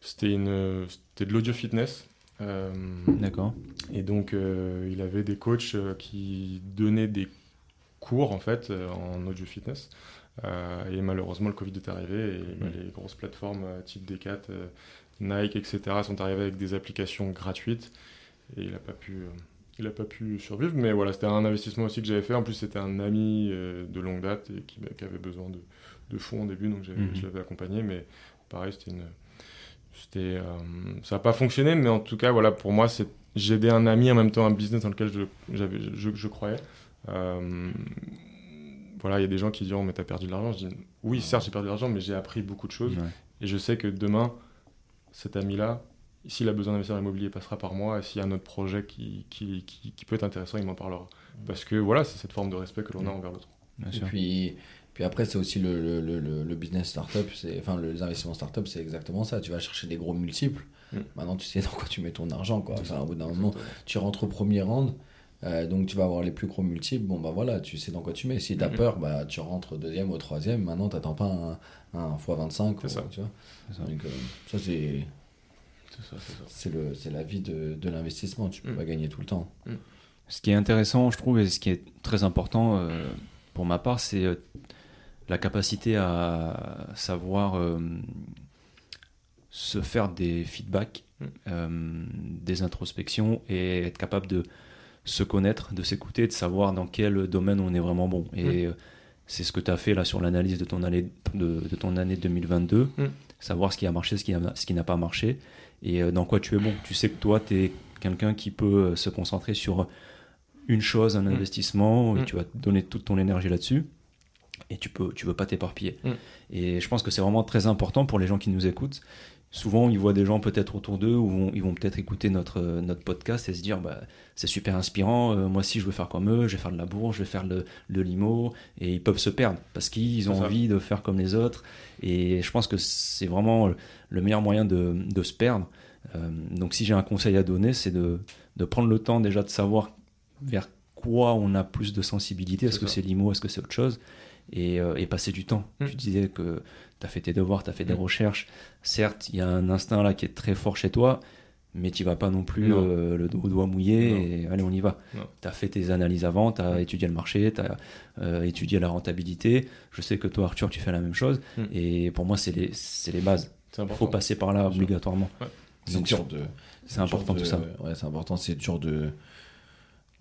c'était une c'était de l'audio fitness.
D'accord.
Et donc, il avait des coachs qui donnaient des cours en fait en audio fitness. Euh, et malheureusement, le Covid est arrivé et bah, mm. les grosses plateformes euh, type Decat, euh, Nike, etc. sont arrivées avec des applications gratuites et il n'a pas pu. il a pas pu survivre, mais voilà, c'était un investissement aussi que j'avais fait. En plus, c'était un ami de longue date et qui, bah, avait besoin de, de, fonds au début, donc mm-hmm. je l'avais accompagné. Mais pareil, c'était une, c'était, ça n'a pas fonctionné, mais en tout cas, voilà, pour moi, c'est, j'aidais un ami en même temps un business dans lequel je, j'avais, je, je croyais voilà, il y a des gens qui diront mais t'as perdu de l'argent. Je dis oui, certes j'ai perdu de l'argent, mais j'ai appris beaucoup de choses. Et je sais que demain, cet ami-là, s'il a besoin d'investir dans l'immobilier, il passera par moi. Et s'il y a un autre projet qui, qui, qui, peut être intéressant, il m'en parlera. Parce que voilà, c'est cette forme de respect que l'on a envers l'autre.
Et puis, puis après, c'est aussi le, le, le, business startup, enfin les investissements startup, c'est exactement ça. Tu vas chercher des gros multiples. Mm. Maintenant, tu sais dans quoi tu mets ton argent. Quoi. Enfin, au bout d'un moment, tu rentres au premier round euh, donc tu vas avoir les plus gros multiples, bon bah voilà, tu sais dans quoi tu mets. Si tu as mhm. peur, bah tu rentres au deuxième ou au troisième, maintenant tu n'attends pas un, un x25. C'est ça. Tu vois ça, Donc, euh, ça c'est. C'est la vie de, de l'investissement, tu peux mhm. pas gagner tout le temps. Mhm.
Ce qui est intéressant, je trouve, et ce qui est très important euh, pour ma part, c'est la capacité à savoir se faire des feedbacks, des introspections et être capable de se connaître, de s'écouter, de savoir dans quel domaine on est vraiment bon. Et mm. euh, c'est ce que tu as fait là sur l'analyse de ton année de, ton année 2022, mm. savoir ce qui a marché, ce qui, ce qui n'a pas marché, et euh, dans quoi tu es bon. Tu sais que toi, tu es quelqu'un qui peut euh, se concentrer sur une chose, un mm. investissement, et tu vas donner toute ton énergie là-dessus, et tu peux, tu veux pas t'éparpiller. Et je pense que c'est vraiment très important pour les gens qui nous écoutent souvent ils voient des gens peut-être autour d'eux ou ils vont peut-être écouter notre, euh, notre podcast et se dire bah, c'est super inspirant, euh, moi aussi je veux faire comme eux, je vais faire de la bourse, je vais faire le, le limo et ils peuvent se perdre parce qu'ils ont envie de faire comme les autres et je pense que c'est vraiment le meilleur moyen de, de se perdre. Euh, donc si j'ai un conseil à donner c'est de, de, prendre le temps déjà de savoir vers quoi on a plus de sensibilité, est-ce que c'est l'IMO, est-ce que c'est autre chose? Et, et, passer du temps. Mmh. Tu disais que tu as fait tes devoirs, tu as fait des mm. recherches. Certes, il y a un instinct là qui est très fort chez toi, mais tu vas pas non plus euh, le doigt mouillé et allez, on y va. Tu as fait tes analyses avant, tu as étudié le marché, tu as euh, étudié la rentabilité. Je sais que toi, Arthur, tu fais la même chose. Mm. Et pour moi, c'est les, les bases. Il faut passer par là obligatoirement.
C'est de.
C'est important tout ça.
Ouais, c'est important, c'est dur de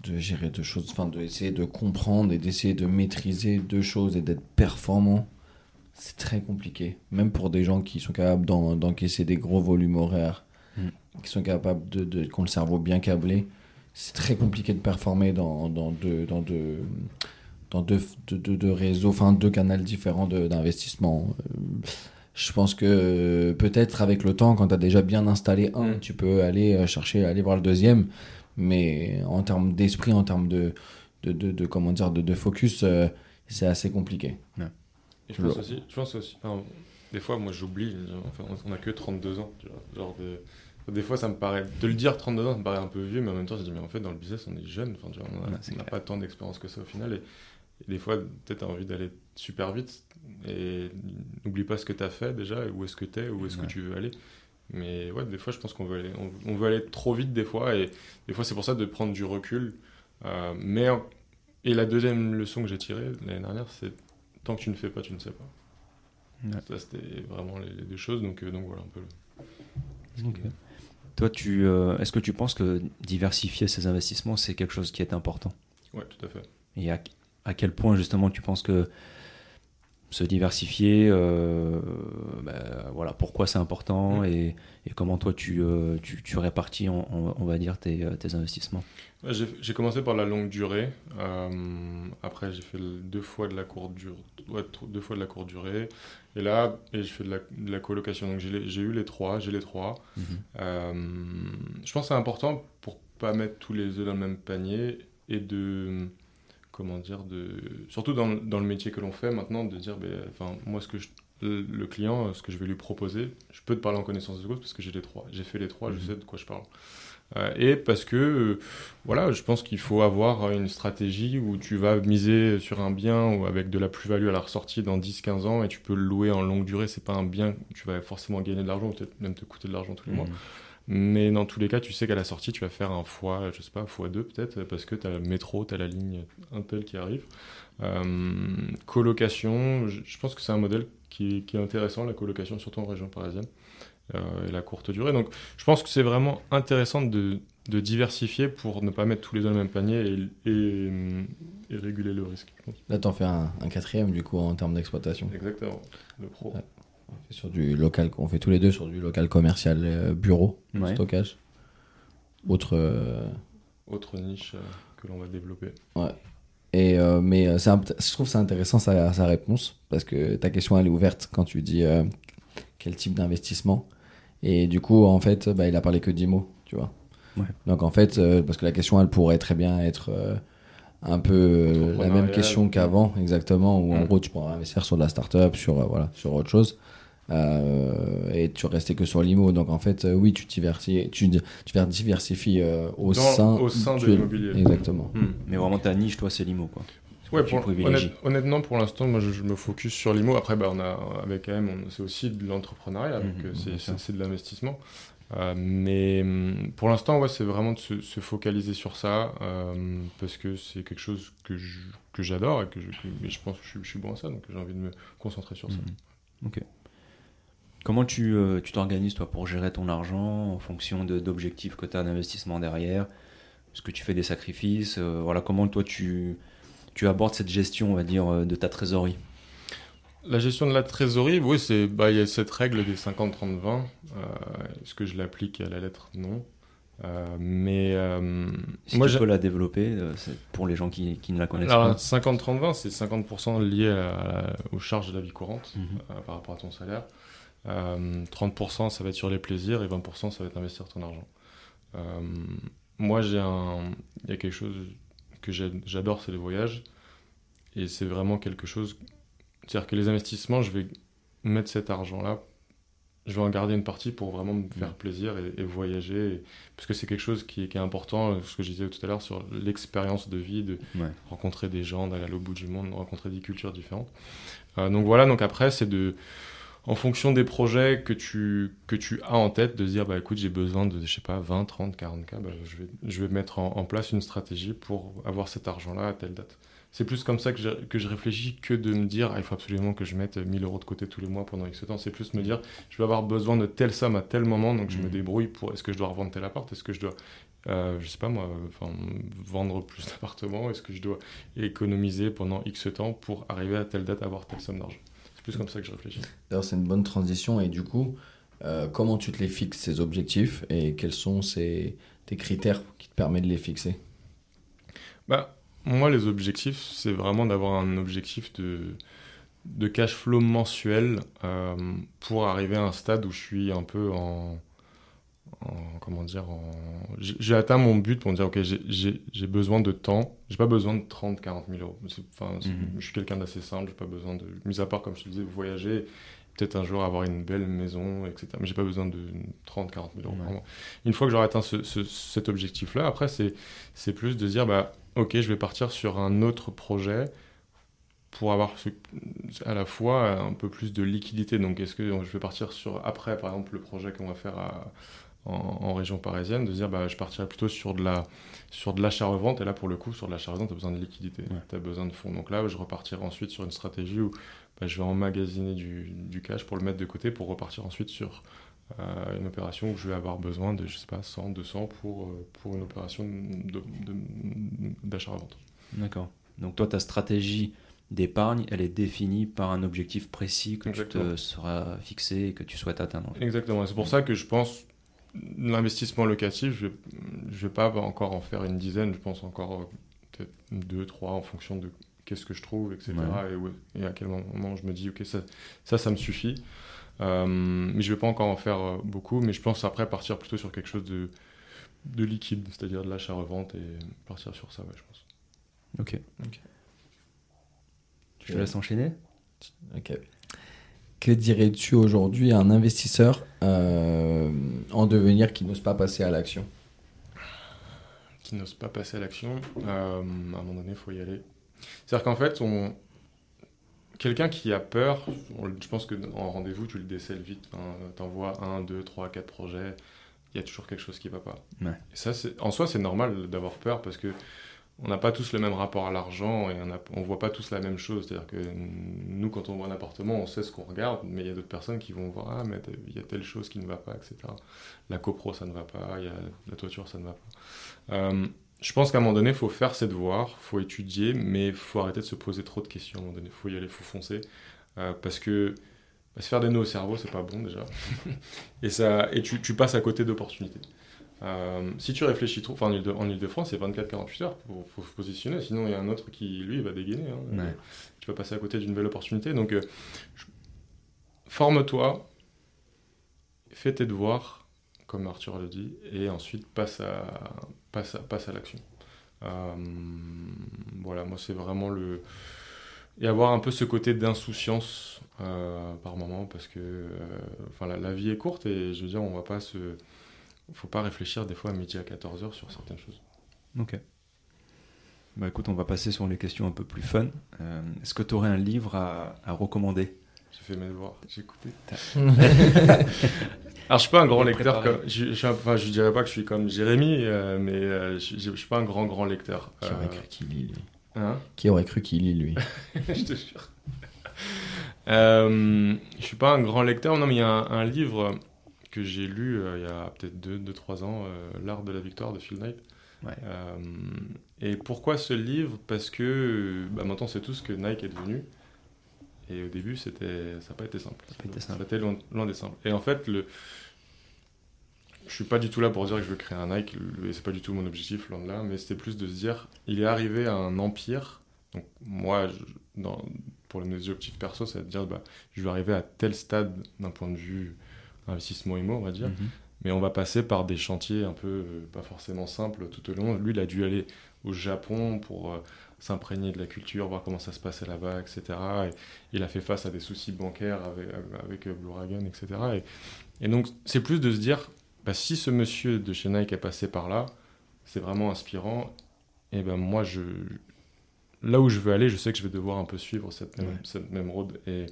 de gérer deux choses, enfin d'essayer de comprendre et d'essayer de maîtriser deux choses et d'être performant c'est très compliqué. Même pour des gens qui sont capables d'encaisser des gros volumes horaires, mm. qui sont capables de, de qui ont le cerveau bien câblé, c'est très compliqué de performer dans, dans deux, dans deux, dans deux, deux, réseaux, enfin deux canaux différents d'investissement. Je pense que euh, peut-être avec le temps, quand tu as déjà bien installé un,
Mm.
tu peux aller euh, chercher, aller voir le deuxième. Mais en termes d'esprit, en termes de, de, de, de- comment dire, de, de focus, euh, c'est assez compliqué.
Et je pense aussi, je pense aussi enfin, des fois, moi j'oublie, enfin, on a que 32 ans. Tu vois, genre de- des fois, ça me paraît, de le dire 32 ans, ça me paraît un peu vieux, mais en même temps, je dis, mais en fait, dans le business, on est jeune, enfin, tu vois, on
Ouais,
n'a n'a pas tant d'expérience que ça au final. Et, et des fois, peut-être tu as envie d'aller super vite, et n'oublie pas ce que tu as fait déjà, où est-ce que tu es, où est-ce
Ouais.
que tu veux aller. Mais ouais, des fois, je pense qu'on veut aller, on, on veut aller trop vite des fois, et des fois, c'est pour ça de prendre du recul. Euh, mais, et la deuxième leçon que j'ai tirée l'année dernière, c'est tant que tu ne fais pas, tu ne sais pas.
Ouais.
Ça, c'était vraiment les, les deux choses. Donc, euh, donc voilà un peu. le-.
Toi, tu, euh, est-ce que tu penses que diversifier ses investissements, c'est quelque chose qui est important?
Ouais, tout à fait.
Et à, à quel point, justement, tu penses que se diversifier, euh, bah, voilà, pourquoi c'est important
Mm.
et, et comment toi, tu, euh, tu, tu répartis, on, on- on va dire, tes, euh, tes investissements
Ouais, j'ai commencé par la longue durée. Euh, après, j'ai fait deux fois de la courte durée. Ouais, deux fois de la courte durée. Et là, et je fais de la, de la colocation. Donc j'ai eu les trois, j'ai les trois. Euh, je pense que c'est important pour pas mettre tous les œufs dans le même panier et de comment dire de surtout dans, le- dans le métier que l'on fait maintenant de dire ben, enfin moi ce que je- le, client ce que je vais lui proposer je peux te parler en connaissance de cause parce que j'ai les trois j'ai fait les trois
Mhm.
je sais de quoi je parle Euh, et parce que euh, voilà je pense qu'il faut avoir une stratégie où tu vas miser sur un bien ou avec de la plus-value à la ressortie dans 10-15 ans et tu peux le louer en longue durée c'est pas un bien où tu vas forcément gagner de l'argent ou peut-être même te coûter de l'argent tous les mois
Mhm.
Mais dans tous les cas, tu sais qu'à la sortie, tu vas faire un fois, je sais pas, fois deux peut-être, parce que tu as le métro, tu as la ligne Intel qui arrive. Euh, colocation, je pense que c'est un modèle qui, qui est intéressant, la colocation, surtout en région parisienne, euh, et la courte durée. Donc je pense que c'est vraiment intéressant de, de diversifier pour ne pas mettre tous les œufs dans le même panier et, et, et réguler le risque. je pense.
Là, t'en fais un, un quatrième, du coup, en termes d'exploitation.
Exactement, le pro.
Ouais. On fait sur du local, on fait tous les deux sur du local commercial euh, bureau,
Ouais.
stockage. Autre. euh,
Autre niche euh, que l'on va développer.
Et euh, mais je trouve ça intéressant sa, sa réponse parce que ta question elle est ouverte quand tu dis euh, quel type d'investissement et du coup en fait bah, il a parlé que d'IMO tu vois
Ouais.
donc en fait euh, parce que la question elle pourrait très bien être euh, un peu euh, la même question qu'avant exactement où en
Mm.
gros tu pourrais investir sur de la start-up sur euh, voilà sur autre chose euh, et tu restais que sur l'IMO donc en fait euh, oui tu diversifies tu, tu diversifies euh, au
Dans-
sein
au sein de l'immobilier.
exactement
Hmm.
Mais vraiment, ta niche, toi, c'est l'IMO, quoi.
Ouais,
Tu
pour-
privilégies.
honnête- honnêtement, pour l'instant, moi, je, je me focus sur l'IMO. Après, bah, on a, avec AM, on- c'est aussi de l'entrepreneuriat, donc c'est-
bien
c'est
sûr.
c'est de l'investissement. Euh, mais hum, pour l'instant, c'est vraiment de se, se focaliser sur ça, euh, parce que c'est quelque chose que j'adore et que je, pense que je, suis- bon à ça, donc j'ai envie de me concentrer sur ça.
Mhm. Ok. Comment tu euh, tu t'organises, toi, pour gérer ton argent en fonction d'objectifs que tu as d'investissement derrière? Est-ce que tu fais des sacrifices? Voilà, comment toi, tu, tu abordes cette gestion, on va dire, de ta trésorerie?
La gestion de la trésorerie, oui, c'est bah, il y a cette règle des 50-30-20. Euh, Est-ce que je l'applique à la lettre? Non. Euh, mais euh,
Si
moi,
tu peux la développer, euh, c'est pour les gens qui, qui ne la connaissent
Alors,
pas.
50-30-20, c'est 50% lié à- aux charges de la vie courante
Mhm.
par rapport à ton salaire. Euh, 30%, ça va être sur les plaisirs et 20%, ça va être investir ton argent. Moi, j'ai un... il y a quelque chose que j'adore, c'est les voyages. Et c'est vraiment quelque chose. C'est-à-dire que les investissements, je vais mettre cet argent-là. Je vais en garder une partie pour vraiment me faire
Mhm.
plaisir et, et voyager. et- parce que c'est quelque chose qui est, qui est important, euh, ce que je disais tout à l'heure, sur l'expérience de vie, de,
Ouais.
rencontrer des gens, d'aller au bout du monde, de rencontrer des cultures différentes. Euh, donc voilà, donc après, c'est de, en fonction des projets que tu, que tu as en tête, de se dire, bah écoute, j'ai besoin de, je sais pas, 20, 30, 40 k, bah, je, vais, je vais mettre en, en place une stratégie pour avoir cet argent-là à telle date. C'est plus comme ça que je, que je réfléchis que de me dire, ah, il faut absolument que je mette 1000 euros de côté tous les mois pendant X temps. C'est plus me dire, je vais avoir besoin de telle somme à tel moment, donc je me
Mhm.
débrouille pour, est-ce que je dois revendre tel appart, est-ce que je dois euh, je sais pas moi, vendre plus d'appartements? Est-ce que je dois économiser pendant X temps pour arriver à telle date à avoir telle somme d'argent? C'est plus comme ça que je réfléchis.
D'ailleurs, c'est une bonne transition. Et du coup, euh, comment tu te les fixes, ces objectifs Et quels sont ces, tes critères qui te permettent de les fixer?
Bah, moi, les objectifs, c'est vraiment d'avoir un objectif de, de cash flow mensuel euh, pour arriver à un stade où je suis un peu en, en- comment dire en j'ai atteint mon but pour me dire ok j'ai- besoin de temps j'ai pas besoin de 30 40 000 euros enfin
Mhm.
je suis quelqu'un d'assez simple j'ai pas besoin de mis à part comme je te disais voyager peut-être un jour avoir une belle maison etc mais j'ai pas besoin de 30 40 000 euros
Ouais.
une fois que j'aurai atteint ce- ce- cet objectif là après c'est plus de dire bah ok je vais partir sur un autre projet pour avoir à la fois un peu plus de liquidité. Donc, est-ce que je vais partir sur, après, par exemple, le projet qu'on va faire à- en, en région parisienne, de dire, bah, je partirai plutôt sur de la sur de l'achat-revente. Et là, pour le coup, sur de l'achat-revente, tu as besoin de liquidité,
Ouais.
tu as besoin de fonds. Donc là, je repartirai ensuite sur une stratégie où bah, je vais emmagasiner du, du cash pour le mettre de côté pour repartir ensuite sur euh, une opération où je vais avoir besoin de, je sais pas, 100, 200 pour, euh, pour une opération d'achat-revente.
D'accord. Donc toi, ta stratégie d'épargne, elle est définie par un objectif précis que tu te seras fixé et que tu souhaites atteindre. en fait.
Exactement. C'est pour ça que je pense l'investissement locatif, je ne vais pas encore en faire une dizaine. Je pense encore euh, peut-être deux, trois en fonction de qu'est-ce que je trouve, etc.
Ouais.
Et, où- et à quel moment je me dis, ok, ça, ça, ça me suffit. Euh, mais je ne vais pas encore en faire euh, beaucoup. Mais je pense après partir plutôt sur quelque chose de, de liquide, c'est-à-dire de l'achat-revente et partir sur ça, ouais, je pense.
Ok.
Ok.
Je te laisse enchaîner.
Ok. Que dirais-tu aujourd'hui à un investisseur euh, en devenir qui n'ose pas passer à l'action?
Qui n'ose pas passer à l'action, euh, à un moment donné, il faut y aller. C'est-à-dire qu'en fait, on... quelqu'un qui a peur, je pense qu'en rendez-vous, tu le décèles vite. Tu envoies un, deux, trois, quatre projets, il y a toujours quelque chose qui ne va pas.
Ouais.
Et ça, en soi, c'est normal d'avoir peur parce que on n'a pas tous le même rapport à l'argent et on ne voit pas tous la même chose. C'est-à-dire que nous, quand on voit un appartement, on sait ce qu'on regarde, mais il y a d'autres personnes qui vont voir Ah, mais il y a telle chose qui ne va pas, etc. La copro, ça ne va pas, il y a la toiture, ça ne va pas. Euh, je pense qu'à un moment donné, il faut faire ses devoirs, il faut étudier, mais il faut arrêter de se poser trop de questions à un moment donné. Il faut y aller, il faut foncer. Euh, parce que bah, se faire des nœuds au cerveau, c'est pas bon déjà. et ça, et tu, tu passes à côté d'opportunités. Euh, si tu réfléchis trop, enfin en Ile- en Ile-de-France, c'est 24-48 heures, faut se positionner, sinon il y a un autre qui, lui, va dégainer. hein.
Ouais.
Tu vas passer à côté d'une belle opportunité. Donc, euh, je- forme-toi, fais tes devoirs, comme Arthur le dit, et ensuite passe à, passe à, l'action. Euh, voilà, moi c'est vraiment le. Et avoir un peu ce côté d'insouciance euh, par moment, parce que euh, enfin, la, vie est courte et je veux dire, on va pas se. faut pas réfléchir des fois à midi à 14h sur certaines choses.
Ok. Bah écoute, on va passer sur les questions un peu plus fun. Est-ce que tu aurais un livre à recommander?
J'ai fait mes devoirs, j'ai écouté. Alors, je suis pas un grand lecteur. Comme, je, je, suis un- enfin, je dirais pas que je suis comme Jérémy, euh, mais euh, je, je, je suis pas un grand, grand lecteur.
Qui
Euh,
aurait cru qu'il lit, lui?
hein?
Qui aurait cru qu'il lit, lui?
Je te jure. Euh, je suis pas un grand lecteur. Non, mais il y a un, un livre que j'ai lu euh, il y a peut-être 2-3 ans, euh, L'art de la victoire de Phil Knight.
Ouais.
Euh, et pourquoi ce livre? Parce que bah, maintenant, c'est tout ce que Nike est devenu. Et au début, c'était, ça n'a pas été simple.
Ça a pas été simple.
Ça a été loin, loin des simples. Et en fait, le... je suis pas du tout là pour dire que je veux créer un Nike. Et c'est pas du tout mon objectif, loin de là. Mais c'était plus de se dire, il est arrivé à un empire. Donc moi, je- dans, pour mes objectifs perso, c'est de dire, bah, je vais arriver à tel stade d'un point de vue investissement IMO, on va dire.
Mhm.
Mais on va passer par des chantiers un peu euh, pas forcément simples tout au long. Lui, il a dû aller au Japon pour euh, s'imprégner de la culture, voir comment ça se passait là-bas, etc. Et il a fait face à des soucis bancaires avec, avec euh, Blue Dragon, etc. Et, et donc, c'est plus de se dire, bah, si ce monsieur de chez Nike est passé par là, c'est vraiment inspirant. Et ben moi, je, là où je veux aller, je sais que je vais devoir un peu suivre cette même,
Ouais.
cette même road. Et,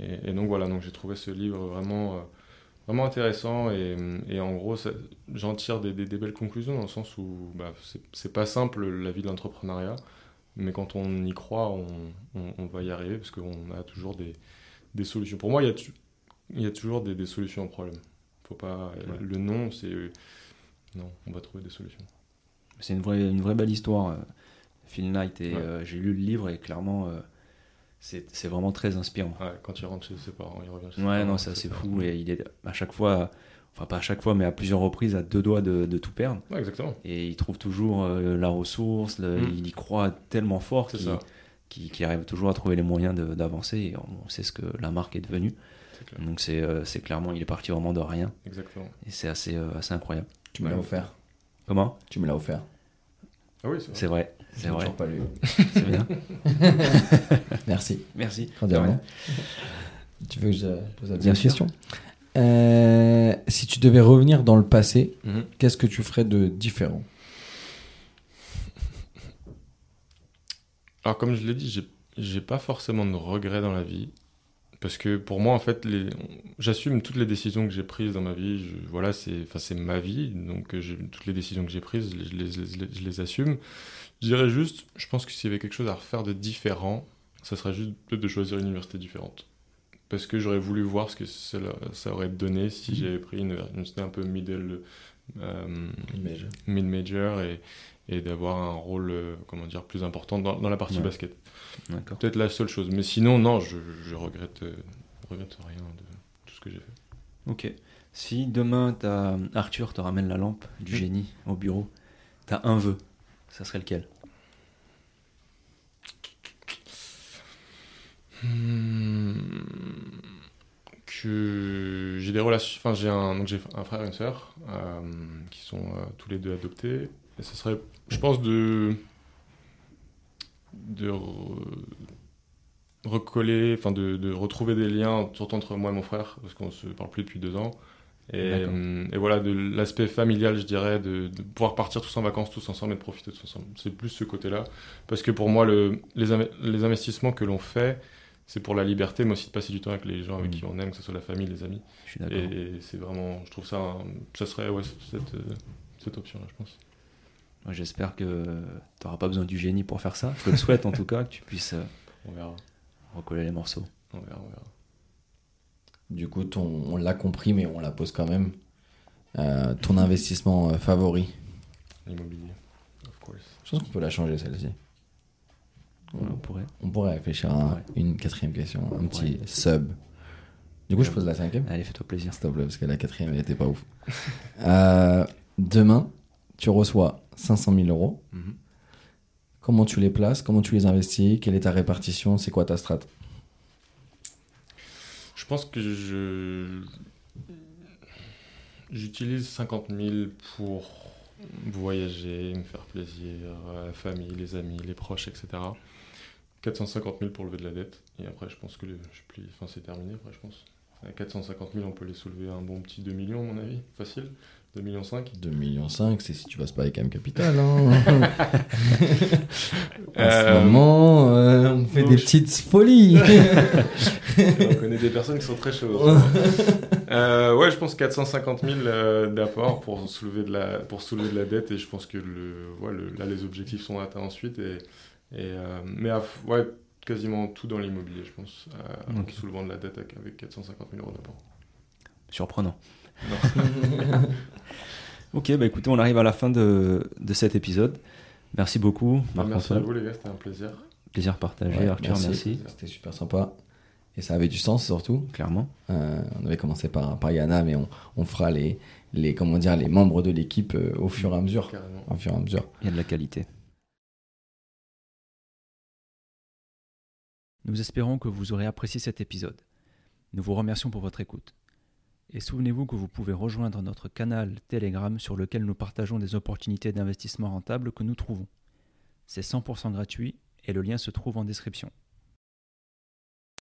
et, et donc voilà, donc j'ai trouvé ce livre vraiment, euh, vraiment intéressant. Et, et en gros, j'en tire des, des- des belles conclusions dans le sens où bah, c'est pas simple la vie de l'entrepreneuriat, mais quand on y croit, on, on- on va y arriver parce qu'on a toujours des, des solutions. Pour moi, il y a, tu- il y a toujours des, des solutions au problème. Faut pas,
Ouais.
Le non, c'est. non, on va trouver des solutions.
C'est une vraie, une vraie belle histoire, euh, Phil Knight. Et
Ouais.
euh, j'ai lu le livre et clairement, euh, c'est vraiment très inspirant.
Ouais, quand il rentre chez ses parents, il revient chez ses
Ouais,
parents,
non, ça c'est fou. Et il est à chaque fois, enfin pas à chaque fois, mais à plusieurs reprises, à deux doigts de, de tout perdre.
Ouais, exactement.
Et il trouve toujours euh, la ressource, le-
Mm.
il y croit tellement fort qu'il arrive toujours à trouver les moyens de- d'avancer. Et on sait ce que la marque est devenue. Donc c'est euh, c'est clairement, il est parti vraiment de rien.
Exactement.
Et c'est assez, euh, assez incroyable.
Tu me l'as offert.
Comment?
Tu me l'as offert.
Ah oui, c'est
C'est
vrai.
c'est vrai.
toujours pas lu.
C'est bien.
Merci.
Merci.
Cordialement. Tu veux que je pose la
Bien
question? Euh, Si tu devais revenir dans le passé,
Mhm.
qu'est-ce que tu ferais de différent
Alors, comme je l'ai dit, j'ai, pas forcément de regrets dans la vie. Parce que pour moi, en fait, les... j'assume toutes les décisions que j'ai prises dans ma vie. Je- Voilà, c'est, enfin, ma vie. Donc, euh, toutes les décisions que j'ai prises, je les, je les- je les assume. Je dirais juste, je pense que s'il y avait quelque chose à refaire de différent, ça serait juste de choisir une université différente. Parce que j'aurais voulu voir ce que ça aurait donné si j'avais pris une une un peu middle, euh, mid-major et, et d'avoir un rôle, euh, comment dire, plus important dans, dans la partie
Ouais.
basket. Peut-être la seule chose. Mais sinon, non, je, je regrette, euh, regrette rien de tout ce que j'ai fait.
Ok. Si demain, t'as- Arthur te ramène la lampe du
Mhm.
génie au bureau, t'as un vœu, ça serait lequel?
Que j'ai des relations. Enfin, j'ai un, donc j'ai un frère et une sœur euh, qui sont euh, tous les deux adoptés. Et ce serait, je pense, de de re- recoller, enfin de, de retrouver des liens, surtout entre moi et mon frère, parce qu'on se parle plus depuis deux ans. Et, euh, et voilà, de l'aspect familial, je dirais, de, de pouvoir partir tous en vacances, tous ensemble et de profiter tous ensemble. C'est plus ce côté-là. Parce que pour moi, le, les, les investissements que l'on fait, c'est pour la liberté, mais aussi de passer du temps avec les gens avec
Mhm.
qui on aime, que ce soit la famille, les amis.
Je suis d'accord.
Et c'est vraiment, je trouve ça, un- ça serait ouais, cette, euh, cette option-là, je pense.
J'espère que t'auras pas besoin du génie pour faire ça. Je te le souhaite en tout cas, que tu puisses euh,
On verra,
recoller les morceaux.
on verra, on verra.
Du coup, ton, on l'a compris, mais on la pose quand même. Euh, ton investissement favori
L'immobilier, of course.
Je pense qu'on peut la changer celle-ci.
Voilà, on pourrait.
On pourrait réfléchir à une quatrième question, un petit sub. Du coup, je pose la cinquième.
Allez, fais-toi plaisir.
S'il te plaît, parce que la quatrième, elle était pas ouf. Euh, demain, tu reçois 500 000 euros.
Mhm.
Comment tu les places? Comment tu les investis? Quelle est ta répartition? C'est quoi ta strat?
Je pense que je j'utilise 50 000 pour voyager, me faire plaisir, euh, la famille, les amis, les proches, etc. 450 000 pour lever de la dette. Et après, je pense que le- je enfin, c'est terminé. Après, je pense. À 450 000, on peut les soulever à un bon petit 2 millions, à mon avis. Facile. 2 millions 5.
2 millions 5, c'est si tu passes pas avec M Capital. Hein. en ce moment, euh, on fait
donc
des
je-
petites folies.
on connaît des personnes qui sont très chaudes. Euh, ouais, je pense 450 000 euh, d'apport pour soulever de la pour soulever de la dette et je pense que le, ouais, le- là les objectifs sont atteints ensuite et, et euh, mais à- ouais quasiment tout dans l'immobilier je pense euh, en
Ok.
soulevant de la dette avec, avec 450 000 euros d'apport.
Surprenant. Ok, bah écoutez, on arrive à la fin de, de cet épisode. Merci beaucoup,
Merci à vous les gars, c'était un plaisir.
Plaisir partagé,
Ouais,
Arthur, merci.
C'était super sympa. Et ça avait du sens surtout.
Clairement.
Euh, on avait commencé par, par Yana, mais on, on fera les, les, comment dire, les membres de l'équipe euh, au fur et à mesure.
Carrément.
Au fur et à mesure.
Il y a de la qualité. Nous espérons que vous aurez apprécié cet épisode. Nous vous remercions pour votre écoute. Et souvenez-vous que vous pouvez rejoindre notre canal Telegram sur lequel nous partageons des opportunités d'investissement rentables que nous trouvons. C'est 100% gratuit et le lien se trouve en description.